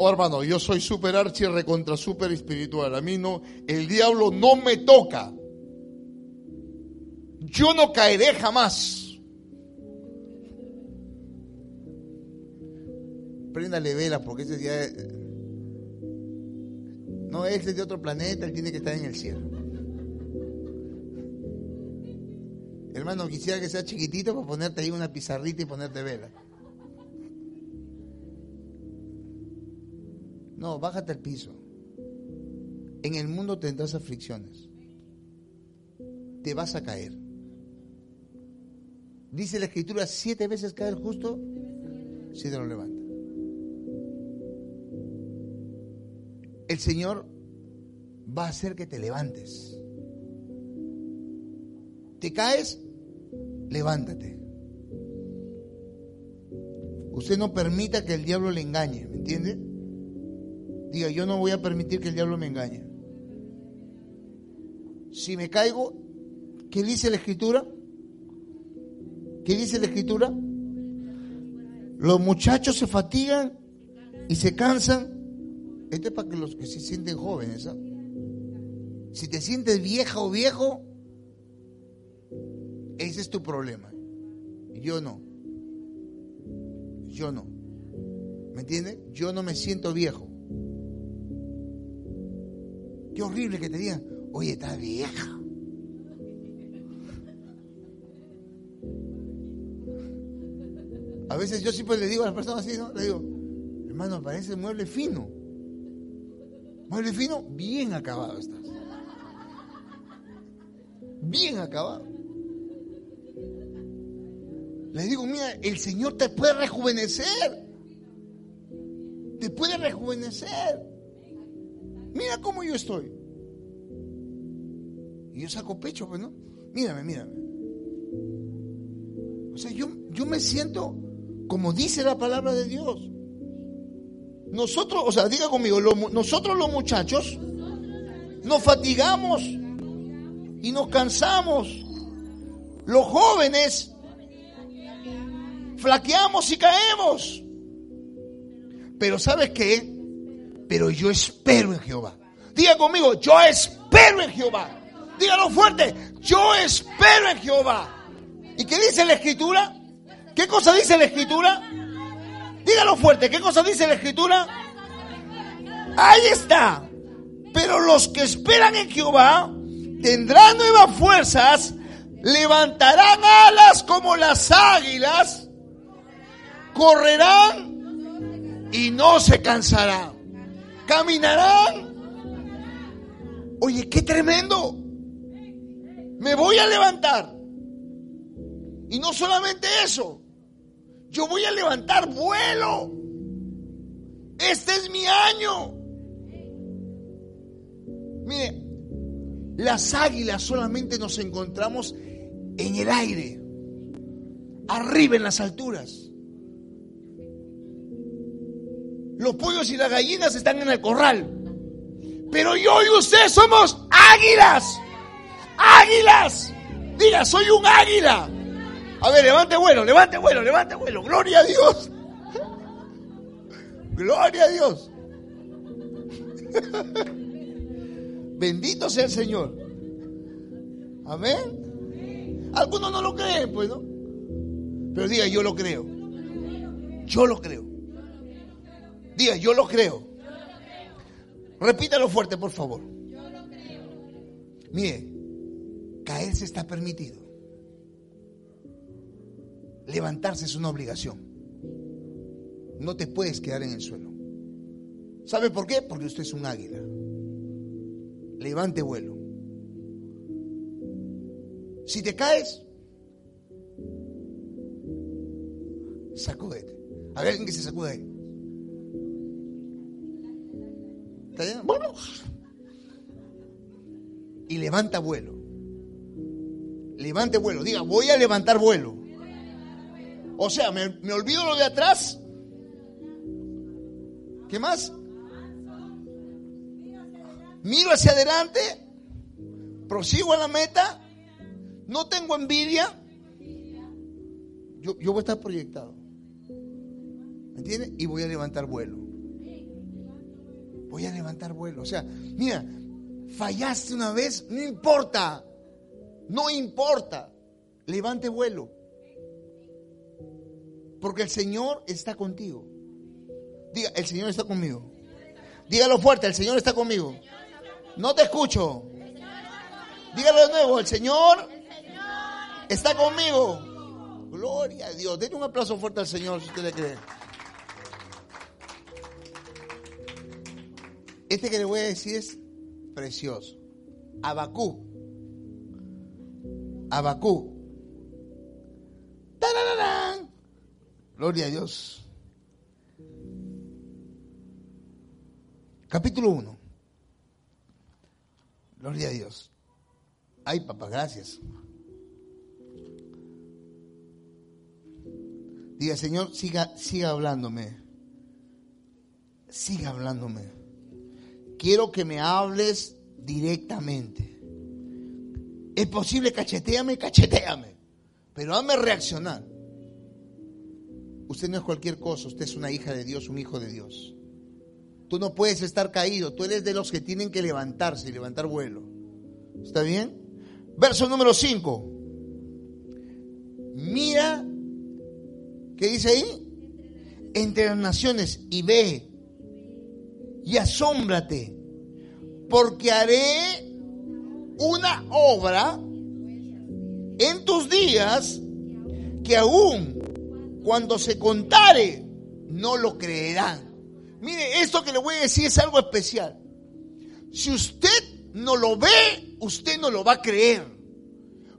Oh, hermano, yo soy super archi recontra super espiritual. A mí no, el diablo no me toca. Yo no caeré jamás. Préndale vela porque ese ya es- no ese es de otro planeta, él tiene que estar en el cielo. Hermano, quisiera que sea chiquitito para ponerte ahí una pizarrita y ponerte vela. No, bájate al piso. En el mundo tendrás aflicciones. Te vas a caer. Dice la escritura, siete veces cae el justo, siete lo levanta. El Señor va a hacer que te levantes. ¿Te caes? Levántate. Usted no permita que el diablo le engañe, ¿me entiende? Diga, yo no voy a permitir que el diablo me engañe. Si me caigo, ¿qué dice la escritura? ¿Qué dice la escritura? Los muchachos se fatigan y se cansan. Esto es para que los que se sienten jóvenes. ¿ah? Si te sientes vieja o viejo, ese es tu problema. Yo no. Yo no. ¿Me entiendes? Yo no me siento viejo. Qué horrible que te digan, oye, estás vieja. A veces yo siempre le digo a las personas así, ¿no? Le digo, hermano, parece mueble fino. Mueble fino, bien acabado estás. Bien acabado. Les digo, mira, el Señor te puede rejuvenecer. Te puede rejuvenecer. Mira cómo yo estoy. Y yo saco pecho, pues, ¿no? Mírame, mírame. O sea, yo, yo me siento como dice la palabra de Dios. Nosotros, o sea, diga conmigo, nosotros los muchachos nos fatigamos y nos cansamos. Los jóvenes flaqueamos y caemos. Pero ¿sabes qué? Pero yo espero en Jehová. Diga conmigo, yo espero en Jehová. Dígalo fuerte, yo espero en Jehová. ¿Y qué dice la escritura? ¿Qué cosa dice la escritura? Dígalo fuerte, ¿qué cosa dice la escritura? Ahí está. Pero los que esperan en Jehová tendrán nuevas fuerzas, levantarán alas como las águilas, correrán y no se cansarán, caminarán. Oye, qué tremendo. Me voy a levantar. Y no solamente eso, yo voy a levantar vuelo. Este es mi año. Mire, las águilas solamente nos encontramos en el aire, arriba en las alturas. Los pollos y las gallinas están en el corral. Pero yo y usted somos águilas. Águilas. Diga, soy un águila. A ver, levante vuelo, levante vuelo, levante vuelo. Gloria a Dios. Gloria a Dios. Bendito sea el Señor. Amén. Algunos no lo creen, pues, ¿no? Pero diga, yo lo creo. Yo lo creo. Diga, yo lo creo. Repítalo fuerte, por favor. Mire, caerse está permitido. Levantarse es una obligación. No te puedes quedar en el suelo. ¿Sabe por qué? Porque usted es un águila. Levante vuelo. Si te caes, sacúdete. A ver alguien que se sacude ahí. Y levanta vuelo. Levante vuelo. Diga, voy a levantar vuelo. O sea, me, me olvido lo de atrás. ¿Qué más? Miro hacia adelante. Prosigo a la meta. No tengo envidia. Yo, yo voy a estar proyectado. ¿Me entiendes? Y voy a levantar vuelo. Voy a levantar vuelo. O sea, mira, fallaste una vez, no importa. No importa. Levante vuelo. Porque el Señor está contigo. Diga, el Señor está conmigo. Dígalo fuerte, el Señor está conmigo. No te escucho. Dígalo de nuevo, el Señor está conmigo. Gloria a Dios. Denle un aplauso fuerte al Señor si usted le cree. Este que le voy a decir es precioso. Abacú. Abacú. ¡Tarararán! Gloria a Dios. Capítulo 1. Gloria a Dios. Ay, papá, gracias. Diga, Señor, siga, siga hablándome. Siga hablándome. Quiero que me hables directamente. Es posible, cacheteame, cacheteame. Pero hazme reaccionar. Usted no es cualquier cosa, usted es una hija de Dios, un hijo de Dios. Tú no puedes estar caído, tú eres de los que tienen que levantarse y levantar vuelo. ¿Está bien? Verso número 5. Mira, ¿qué dice ahí? Entre las naciones y ve y asómbrate, porque haré una obra en tus días que aún cuando se contare no lo creerán. Mire, esto que le voy a decir es algo especial. si usted no lo ve, usted no lo va a creer.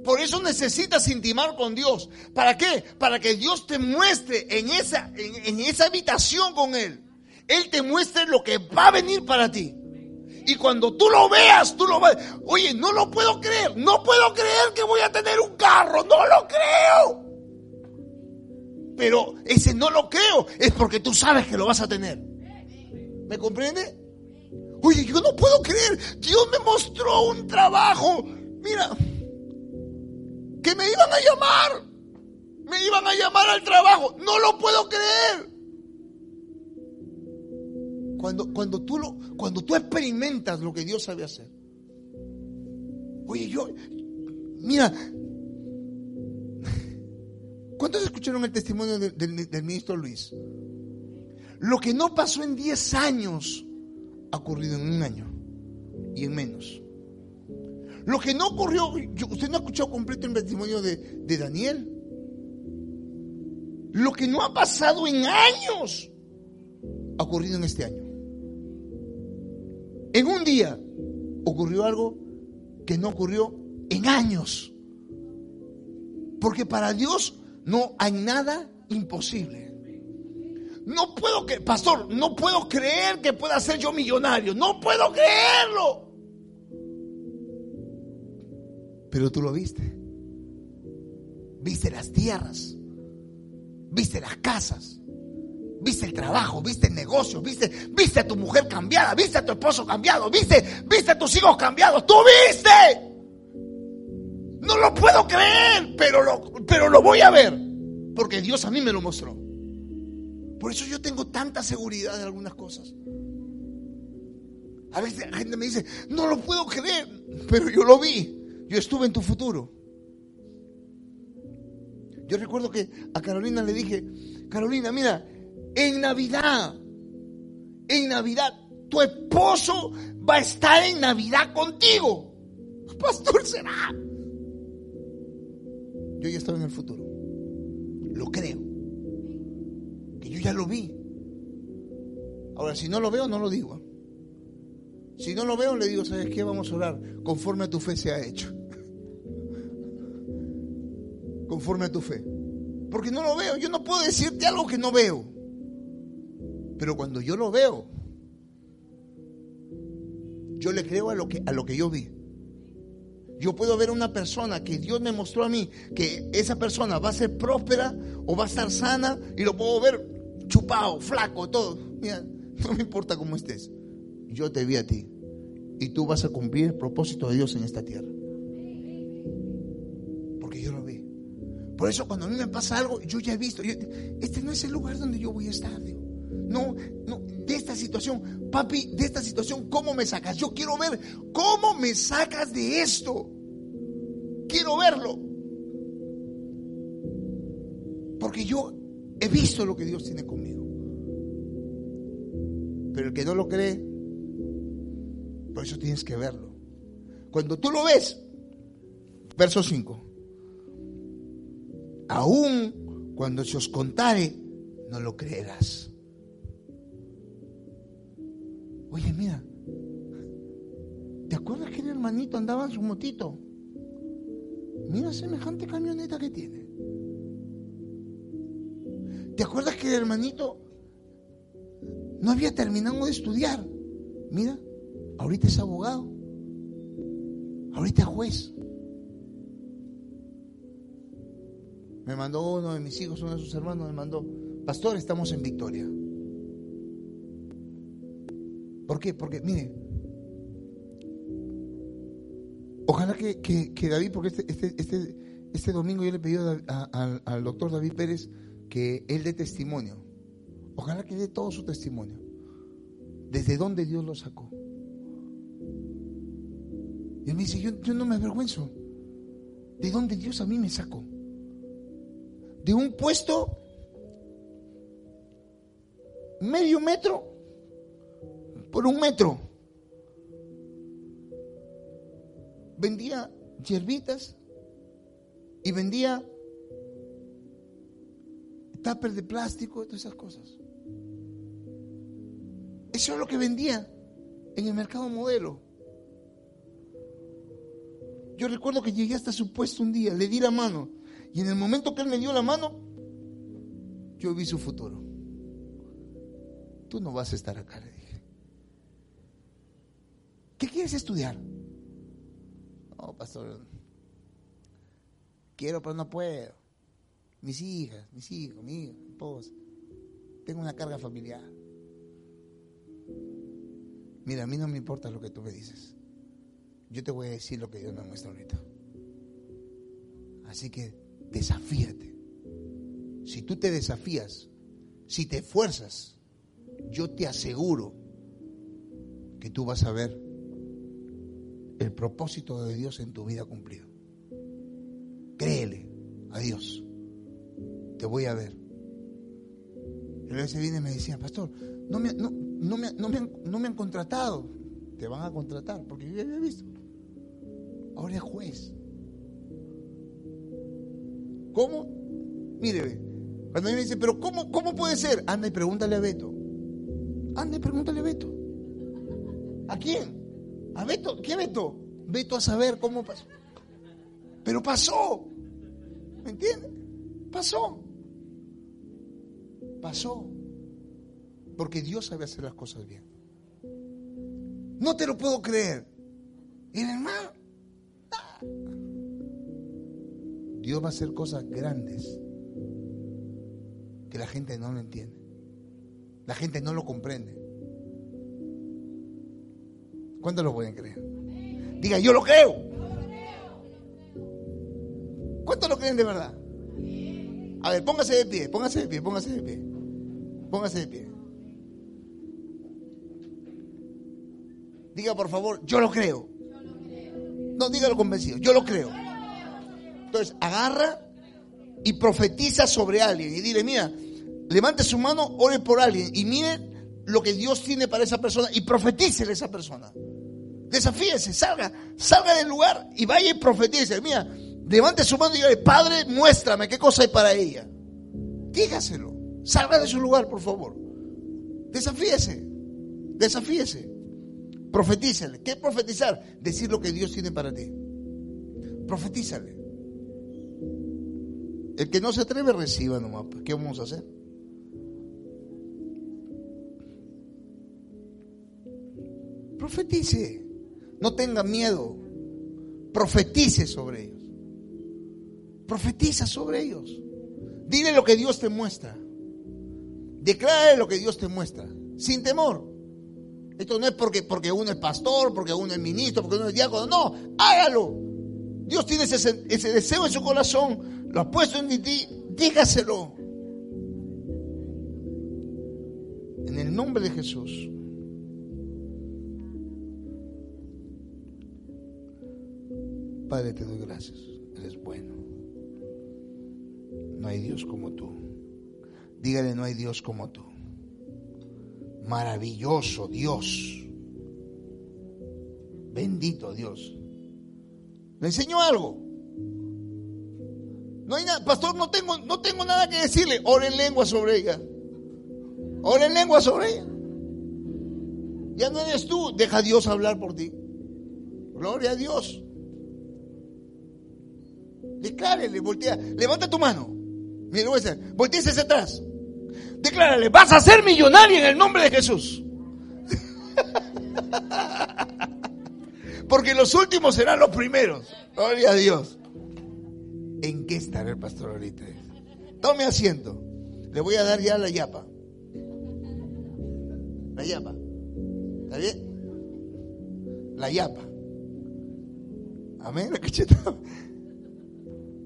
Por eso necesitas intimar con Dios. ¿Para qué? Para que Dios te muestre en esa, en, en esa habitación con Él. Él te muestre lo que va a venir para ti. Y cuando tú lo veas, tú lo vas. Oye, no lo puedo creer. No puedo creer que voy a tener un carro. No lo creo. Pero ese no lo creo es porque tú sabes que lo vas a tener. ¿Me comprende? Oye, yo no puedo creer. Dios me mostró un trabajo. Mira, que me iban a llamar. Me iban a llamar al trabajo. No lo puedo creer. Cuando, cuando, tú lo, cuando tú experimentas lo que Dios sabe hacer. Oye, yo, mira, ¿cuántos escucharon el testimonio del, ministro Luis? Lo que no pasó en 10 años ha ocurrido en un año y en menos. Lo que no ocurrió, usted no ha escuchado completo el testimonio de Daniel. Lo que no ha pasado en años ha ocurrido en este año. En un día ocurrió algo que no ocurrió en años. Porque para Dios no hay nada imposible. No puedo que, pastor, no puedo creer que pueda ser yo millonario. No puedo creerlo. Pero tú lo viste. Viste las tierras. Viste las casas. Viste el trabajo, viste el negocio, viste, viste a tu mujer cambiada, viste a tu esposo cambiado, viste, viste a tus hijos cambiados, tú viste. No lo puedo creer, pero lo, pero lo voy a ver, porque Dios a mí me lo mostró. Por eso yo tengo tanta seguridad de algunas cosas. A veces la gente me dice, no lo puedo creer, pero yo lo vi, yo estuve en tu futuro. Yo recuerdo que a Carolina le dije, Carolina, mira, en Navidad, en Navidad, tu esposo va a estar en Navidad contigo. Pastor, será. Yo ya estaba en el futuro. Lo creo. Que yo ya lo vi. Ahora, si no lo veo, no lo digo. Si no lo veo, le digo, ¿sabes qué? Vamos a orar conforme a tu fe se ha hecho. Conforme a tu fe. Porque no lo veo. Yo no puedo decirte algo que no veo. Pero cuando yo lo veo, yo le creo a lo que, a lo que yo vi. Yo puedo ver a una persona que Dios me mostró a mí que esa persona va a ser próspera o va a estar sana y lo puedo ver chupado, flaco, todo. Mira, no me importa cómo estés. Yo te vi a ti y tú vas a cumplir el propósito de Dios en esta tierra. Porque yo lo vi. Por eso cuando a mí me pasa algo, yo ya he visto, este no es el lugar donde yo voy a estar. digo. No, no, de esta situación, papi, de esta situación, ¿cómo me sacas? Yo quiero ver cómo me sacas de esto. Quiero verlo. Porque yo he visto lo que Dios tiene conmigo. Pero el que no lo cree, por eso tienes que verlo. Cuando tú lo ves, verso 5. Aún cuando se os contare, no lo creerás. Oye, mira, ¿te acuerdas que el hermanito andaba en su motito? Mira semejante camioneta que tiene. ¿Te acuerdas que el hermanito no había terminado de estudiar? Mira, ahorita es abogado, ahorita es juez. Me mandó uno de mis hijos, uno de sus hermanos, me mandó, pastor, estamos en victoria. ¿Por qué? Porque, mire, ojalá que, que- que David, porque este, este, este, este domingo yo le pedí a al doctor David Pérez que él dé testimonio. Ojalá que dé todo su testimonio. Desde dónde Dios lo sacó. Y él me dice, yo, yo no me avergüenzo. ¿De dónde Dios a mí me sacó? De un puesto medio metro por un metro. Vendía hierbitas y vendía tuppers de plástico todas esas cosas. Eso es lo que vendía. en el mercado modelo. Yo recuerdo que llegué hasta su puesto un día, le di la mano. Y en el momento que él me dio la mano, yo vi su futuro. Tú no vas a estar acá, le. ¿Qué quieres estudiar? No, pastor. Quiero, pero no puedo. Mis hijas, mis hijos, mi hija, mi esposa. Tengo una carga familiar. Mira, a mí no me importa lo que tú me dices. Yo te voy a decir lo que Dios me muestra ahorita. Así que desafíate. Si tú te desafías, si te esfuerzas, yo te aseguro que tú vas a ver el propósito de Dios en tu vida cumplido. Créele a Dios. Te voy a ver. Y a veces viene y me decía, pastor, no me, no, me, no me han, no me han contratado. Te van a contratar, porque yo ya había visto. Ahora es juez. ¿Cómo? Mire, cuando me dice, pero ¿cómo, ¿cómo puede ser? Anda y pregúntale a Beto. Anda y pregúntale a Beto. ¿A quién? ¿A Beto? ¿Qué Beto? Beto a saber cómo pasó. Pero pasó. ¿Me entiendes? Pasó. Pasó. Porque Dios sabe hacer las cosas bien. No te lo puedo creer. Y el hermano. Dios va a hacer cosas grandes que la gente no lo entiende. La gente no lo comprende. ¿Cuántos lo pueden creer? Diga, yo lo creo. ¿Cuántos lo creen de verdad? A ver, póngase de pie, póngase de pie, póngase de pie. Póngase de pie. Diga, por favor, yo lo creo. No, dígalo convencido, yo lo creo. Entonces, agarra y profetiza sobre alguien y dile, mira, levante su mano, ore por alguien y mire lo que Dios tiene para esa persona y profetícele a esa persona. Desafíese, salga, salga del lugar y vaya y profetice. Mira, levante su mano y dígale, Padre, muéstrame qué cosa hay para ella. Dígaselo. Salga de su lugar, por favor. Desafíese. Desafíese. Profetízale. ¿Qué es profetizar? Decir lo que Dios tiene para ti. Profetízale. El que no se atreve, reciba nomás. pues, ¿Qué vamos a hacer? Profetice. No tenga miedo. Profetice sobre ellos. Profetiza sobre ellos. Dile lo que Dios te muestra. Declare lo que Dios te muestra. Sin temor. Esto no es porque, porque uno es pastor, porque uno es ministro, porque uno es diácono. No, hágalo. Dios tiene ese, ese deseo en su corazón. Lo ha puesto en ti. Dígaselo. En el nombre de Jesús. Padre, te doy gracias. Eres bueno. No hay Dios como tú. Dígale, no hay Dios como tú. Maravilloso Dios. Bendito Dios. ¿Le enseño algo? No hay nada, pastor, no tengo, no tengo nada que decirle. Ora en lengua sobre ella. Ora en lengua sobre ella. Ya no eres tú, deja a Dios hablar por ti. Gloria a Dios. Declárele, voltea, levanta tu mano. Mira, lo voy a hacia atrás. Declárale, vas a ser millonario en el nombre de Jesús. Porque los últimos serán los primeros. Gloria a Dios. ¿En qué estará el pastor ahorita? Tome asiento. Le voy a dar ya la yapa. La yapa. ¿Está bien? La yapa. Amén. La cachetada.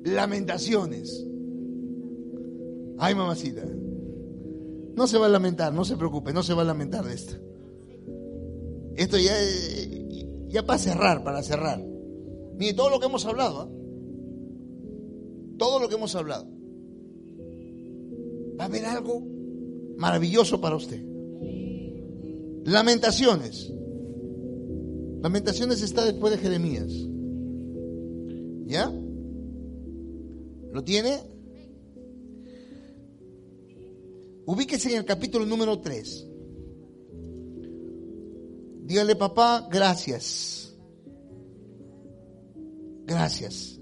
Lamentaciones. Ay, mamacita. No se va a lamentar, no se preocupe, no se va a lamentar de esto. Esto ya, ya para cerrar, para cerrar. Mire, todo lo que hemos hablado, ¿ah? todo lo que hemos hablado, va a haber algo maravilloso para usted. Lamentaciones. Lamentaciones está después de Jeremías. ¿Ya? ¿Lo tiene? Ubíquese en el capítulo número 3. Dígale, papá, gracias. Gracias.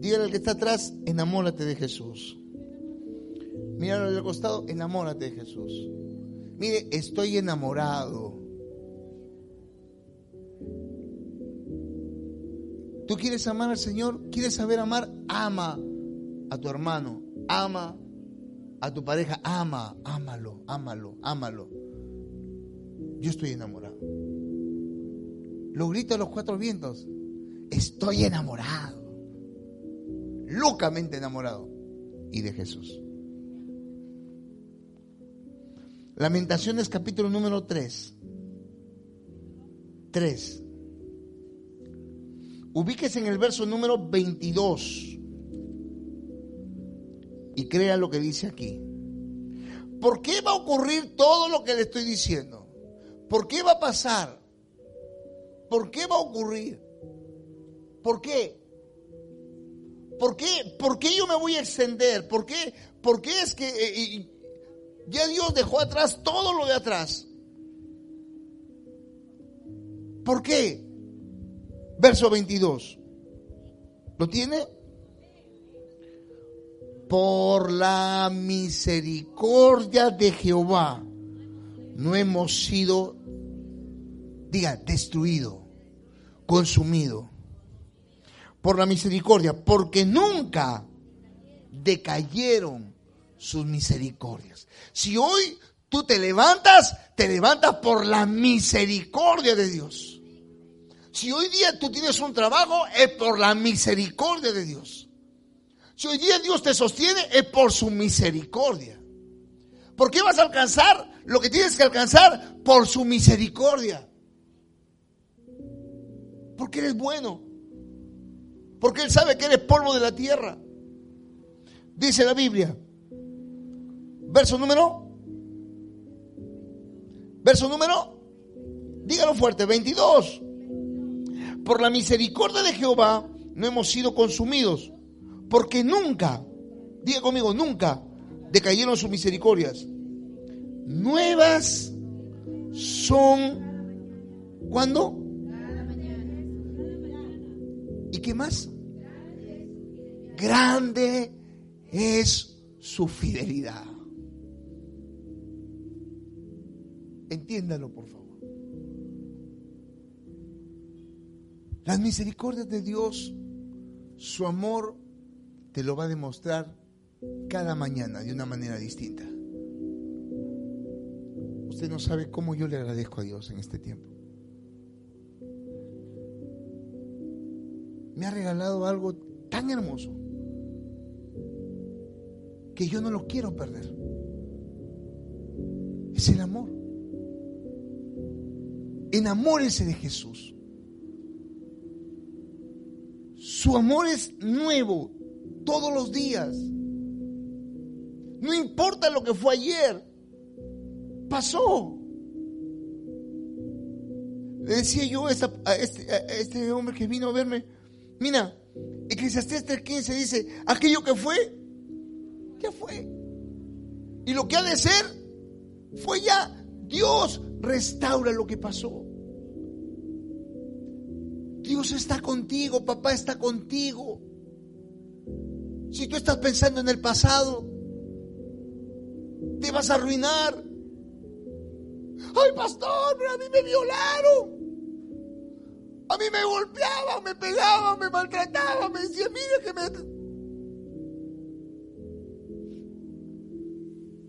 Dígale al que está atrás, enamórate de Jesús. Míralo al costado, enamórate de Jesús. Mire, estoy enamorado. ¿Tú quieres amar al Señor? ¿Quieres saber amar? Ama a tu hermano, ama a tu pareja, ama, ámalo, ámalo, ámalo. Yo estoy enamorado. Lo grito a los cuatro vientos. Estoy enamorado. Locamente enamorado. Y de Jesús. Lamentaciones capítulo número 3. 3. Ubíquese en el verso número 22 y crea lo que dice aquí. ¿Por qué va a ocurrir todo lo que le estoy diciendo? ¿Por qué va a pasar? ¿Por qué va a ocurrir? ¿Por qué? ¿Por qué, ¿Por qué yo me voy a extender? ¿Por qué, por qué es que eh, eh, ya Dios dejó atrás todo lo de atrás? ¿Por qué? Verso 22. ¿Lo tiene? Por la misericordia de Jehová no hemos sido, diga, destruido, consumido. Por la misericordia, porque nunca decayeron sus misericordias. Si hoy tú te levantas, te levantas por la misericordia de Dios. Si hoy día tú tienes un trabajo, es por la misericordia de Dios. Si hoy día Dios te sostiene, es por su misericordia. ¿Por qué vas a alcanzar lo que tienes que alcanzar? Por su misericordia. Porque eres bueno. Porque Él sabe que eres polvo de la tierra. Dice la Biblia. Verso número. Verso número. Dígalo fuerte. 22. Por la misericordia de Jehová no hemos sido consumidos, porque nunca, diga conmigo, nunca decayeron sus misericordias. Nuevas son, ¿cuándo? ¿Y qué más? Grande es su fidelidad. Entiéndalo, por favor. Las misericordias de Dios, su amor, te lo va a demostrar cada mañana de una manera distinta. Usted no sabe cómo yo le agradezco a Dios en este tiempo. Me ha regalado algo tan hermoso que yo no lo quiero perder. Es el amor. Enamórese de Jesús. Su amor es nuevo todos los días. No importa lo que fue ayer, pasó. Le decía yo a, este, este hombre que vino a verme, mira, Eclesiastés 3.15 dice, aquello que fue, ya fue. Y lo que ha de ser, fue ya. Dios restaura lo que pasó. Dios está contigo, papá está contigo. Si tú estás pensando en el pasado, te vas a arruinar. Ay, pastor, a mí me violaron. A mí me golpeaban, me pegaban, me maltrataban, me decían, mira que me...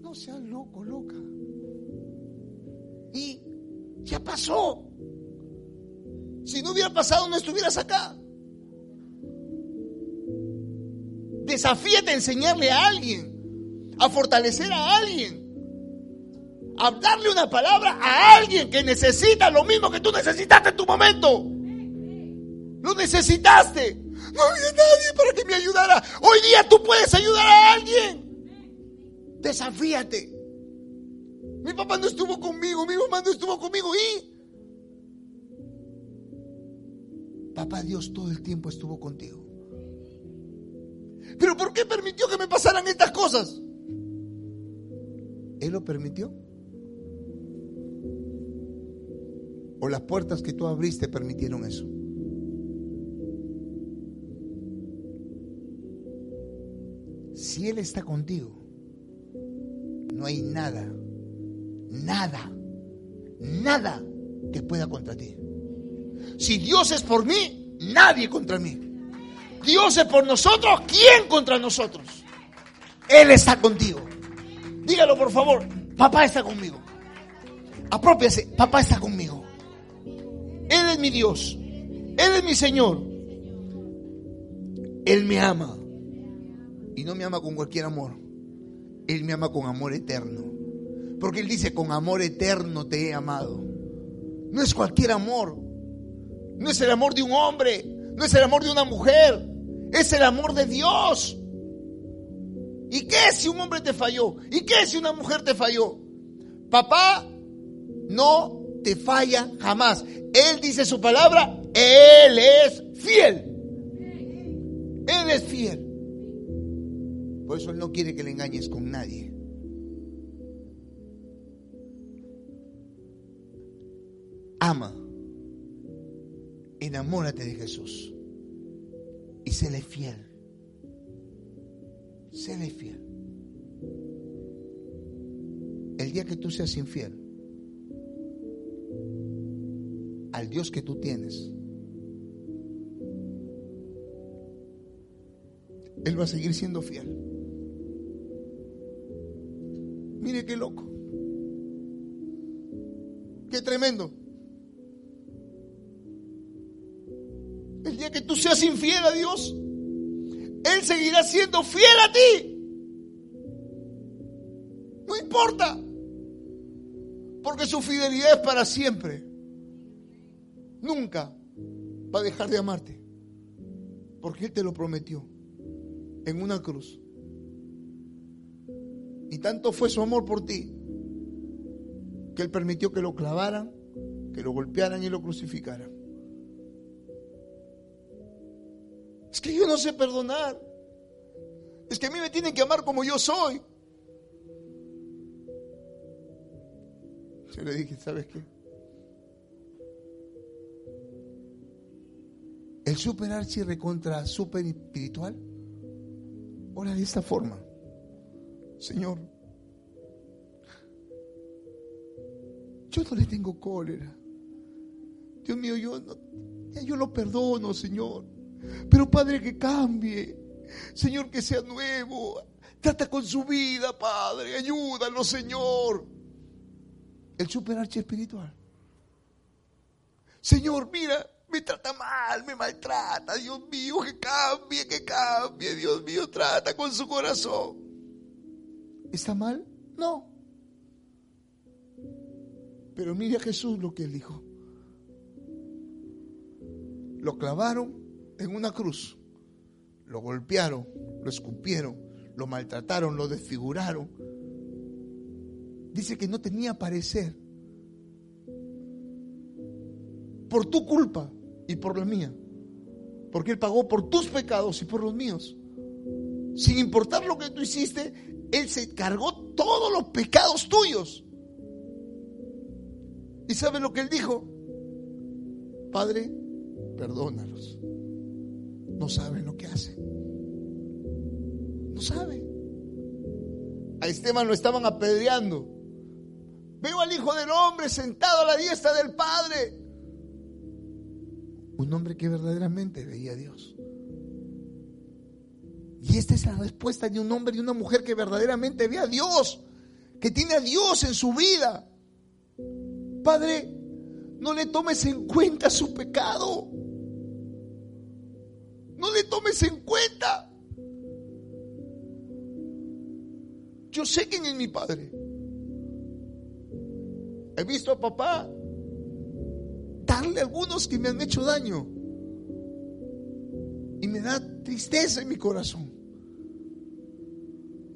No seas loco, loca. Y ya pasó. Si no hubiera pasado, no estuvieras acá. Desafíate a enseñarle a alguien, a fortalecer a alguien, a darle una palabra a alguien que necesita lo mismo que tú necesitaste en tu momento. Lo necesitaste. No había nadie para que me ayudara. Hoy día tú puedes ayudar a alguien. Desafíate. Mi papá no estuvo conmigo, mi mamá no estuvo conmigo y Papá Dios todo el tiempo estuvo contigo. Pero ¿por qué permitió que me pasaran estas cosas? Él lo permitió. o las puertas que tú abriste permitieron eso. Si Él está contigo, no hay nada, nada, nada que pueda contra ti. Si Dios es por mí, nadie contra mí. Dios es por nosotros, ¿quién contra nosotros? Él está contigo. Dígalo por favor, papá está conmigo. Apropiase, papá está conmigo. Él es mi Dios. Él es mi Señor. Él me ama. Y no me ama con cualquier amor. Él me ama con amor eterno. Porque Él dice, con amor eterno te he amado. No es cualquier amor. No es el amor de un hombre. No es el amor de una mujer. Es el amor de Dios. ¿Y qué si un hombre te falló? ¿Y qué si una mujer te falló? Papá no te falla jamás. Él dice su palabra, Él es fiel. Él es fiel. Por eso Él no quiere que le engañes con nadie. Ama. Enamórate de Jesús. Y séle fiel. Séle fiel. El día que tú seas infiel al Dios que tú tienes, Él va a seguir siendo fiel. Mire qué loco. Qué tremendo. El día que tú seas infiel a Dios, Él seguirá siendo fiel a ti. No importa. Porque su fidelidad es para siempre. Nunca va a dejar de amarte. Porque Él te lo prometió en una cruz. Y tanto fue su amor por ti que Él permitió que lo clavaran, que lo golpearan y lo crucificaran. Es que yo no sé perdonar. Es que a mí me tienen que amar como yo soy. Yo le dije, ¿sabes qué? El super archi recontra super espiritual. Ora de esta forma. Señor, yo no le tengo cólera. Dios mío, yo, no, yo lo perdono, Señor. Pero Padre, que cambie. Señor, que sea nuevo. Trata con su vida, Padre. Ayúdalo, Señor. El super archi espiritual. Señor, mira, me trata mal, me maltrata. Dios mío, que cambie, que cambie. Dios mío, trata con su corazón. ¿Está mal? No. Pero mire a Jesús lo que él dijo. Lo clavaron en una cruz. Lo golpearon, lo escupieron, lo maltrataron, lo desfiguraron. Dice que no tenía parecer. Por tu culpa y por la mía. Porque Él pagó por tus pecados y por los míos. Sin importar lo que tú hiciste, Él se cargó todos los pecados tuyos. ¿Y sabe lo que Él dijo? Padre, perdónalos. No saben lo que hacen. No saben. A Esteban lo estaban apedreando. Veo al Hijo del Hombre sentado a la diestra del Padre. Un hombre que verdaderamente veía a Dios. Y esta es la respuesta de un hombre y una mujer que verdaderamente ve a Dios, que tiene a Dios en su vida. Padre, no le tomes en cuenta su pecado. No le tomes en cuenta. Yo sé quién es mi padre. He visto a papá darle algunos que me han hecho daño. Y me da tristeza en mi corazón.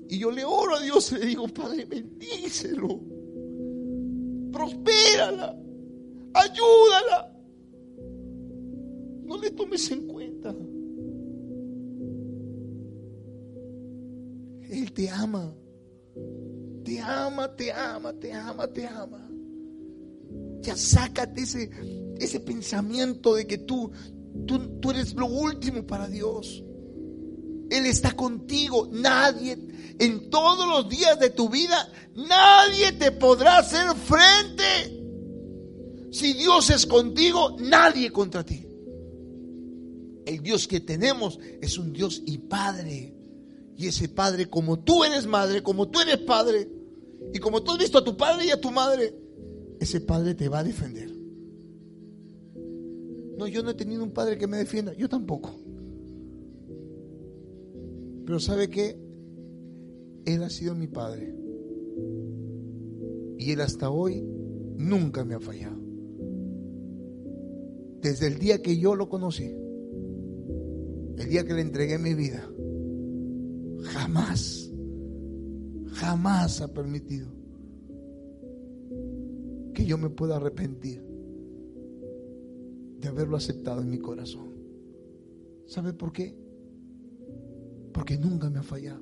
Y yo le oro a Dios y le digo, Padre, bendícelo. Prospérala. Ayúdala. No le tomes en Él te ama. Te ama, te ama, te ama, te ama. Ya sácate ese, ese pensamiento de que tú, tú, tú eres lo último para Dios. Él está contigo. Nadie, en todos los días de tu vida, nadie te podrá hacer frente. Si Dios es contigo, nadie contra ti. El Dios que tenemos es un Dios y Padre. Y ese Padre, como tú eres madre, como tú eres padre, y como tú has visto a tu padre y a tu madre, ese Padre te va a defender. No, yo no he tenido un padre que me defienda, yo tampoco. Pero ¿sabe qué? Él ha sido mi padre. Y él hasta hoy nunca me ha fallado. Desde el día que yo lo conocí, el día que le entregué mi vida, jamás, jamás ha permitido que yo me pueda arrepentir de haberlo aceptado en mi corazón. ¿Sabe por qué? Porque nunca me ha fallado.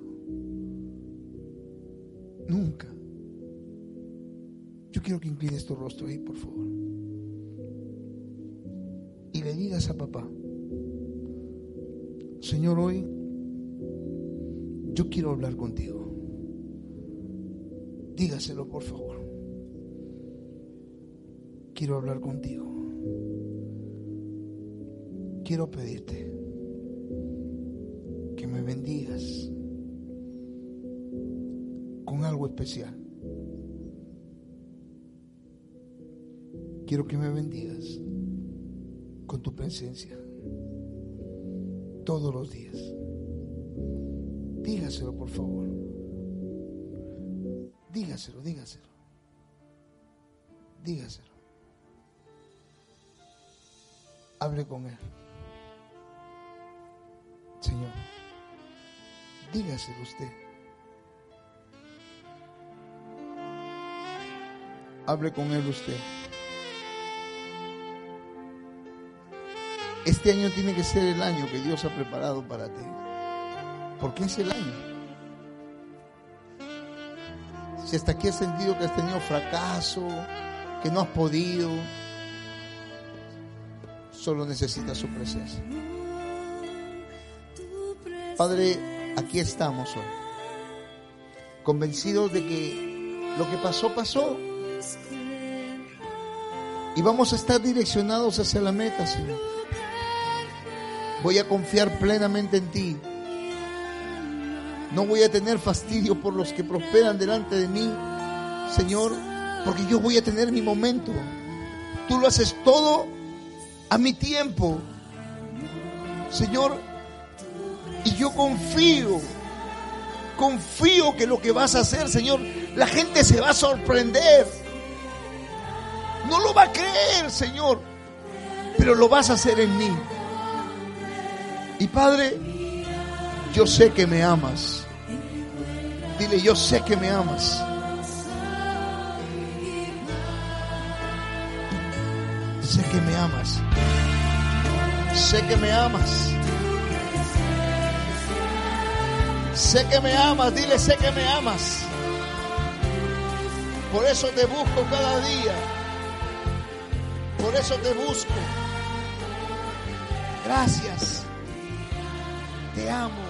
Nunca. Yo quiero que inclines tu rostro ahí, por favor. Y le digas a papá, Señor, hoy yo quiero hablar contigo. Dígaselo, por favor. Quiero hablar contigo. Quiero pedirte que me bendigas con algo especial. Quiero que me bendigas con tu presencia todos los días. Dígaselo, por favor. Dígaselo, dígaselo. Dígaselo. Hable con él. Señor, dígaselo usted. Hable con él usted. Este año tiene que ser el año que Dios ha preparado para ti. Porque es el año. Si hasta aquí has sentido que has tenido fracaso, que no has podido, solo necesitas su presencia. Padre, aquí estamos hoy, convencidos de que lo que pasó, pasó. Y vamos a estar direccionados hacia la meta, Señor. Voy a confiar plenamente en ti. No voy a tener fastidio por los que prosperan delante de mí, Señor, porque yo voy a tener mi momento. Tú lo haces todo a mi tiempo. Señor, y yo confío, confío que lo que vas a hacer, Señor, la gente se va a sorprender. No lo va a creer, Señor, pero lo vas a hacer en mí. Y Padre, yo sé que me amas. Dile, yo sé que me amas. Sé que me amas. Sé que me amas. Sé que me amas. Dile, sé que me amas. Por eso te busco cada día. Por eso te busco. Gracias. Te amo.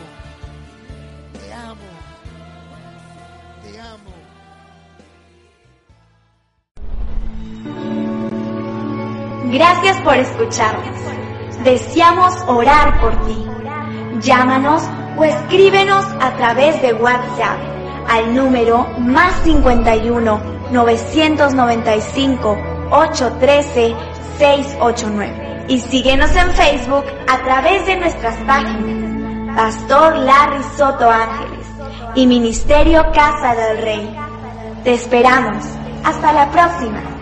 Gracias por escucharnos. Deseamos orar por ti. Llámanos o escríbenos a través de WhatsApp al número más 51 995 813 689 y síguenos en Facebook a través de nuestras páginas Pastor Larry Soto Ángeles y Ministerio Casa del Rey. Te esperamos. Hasta la próxima.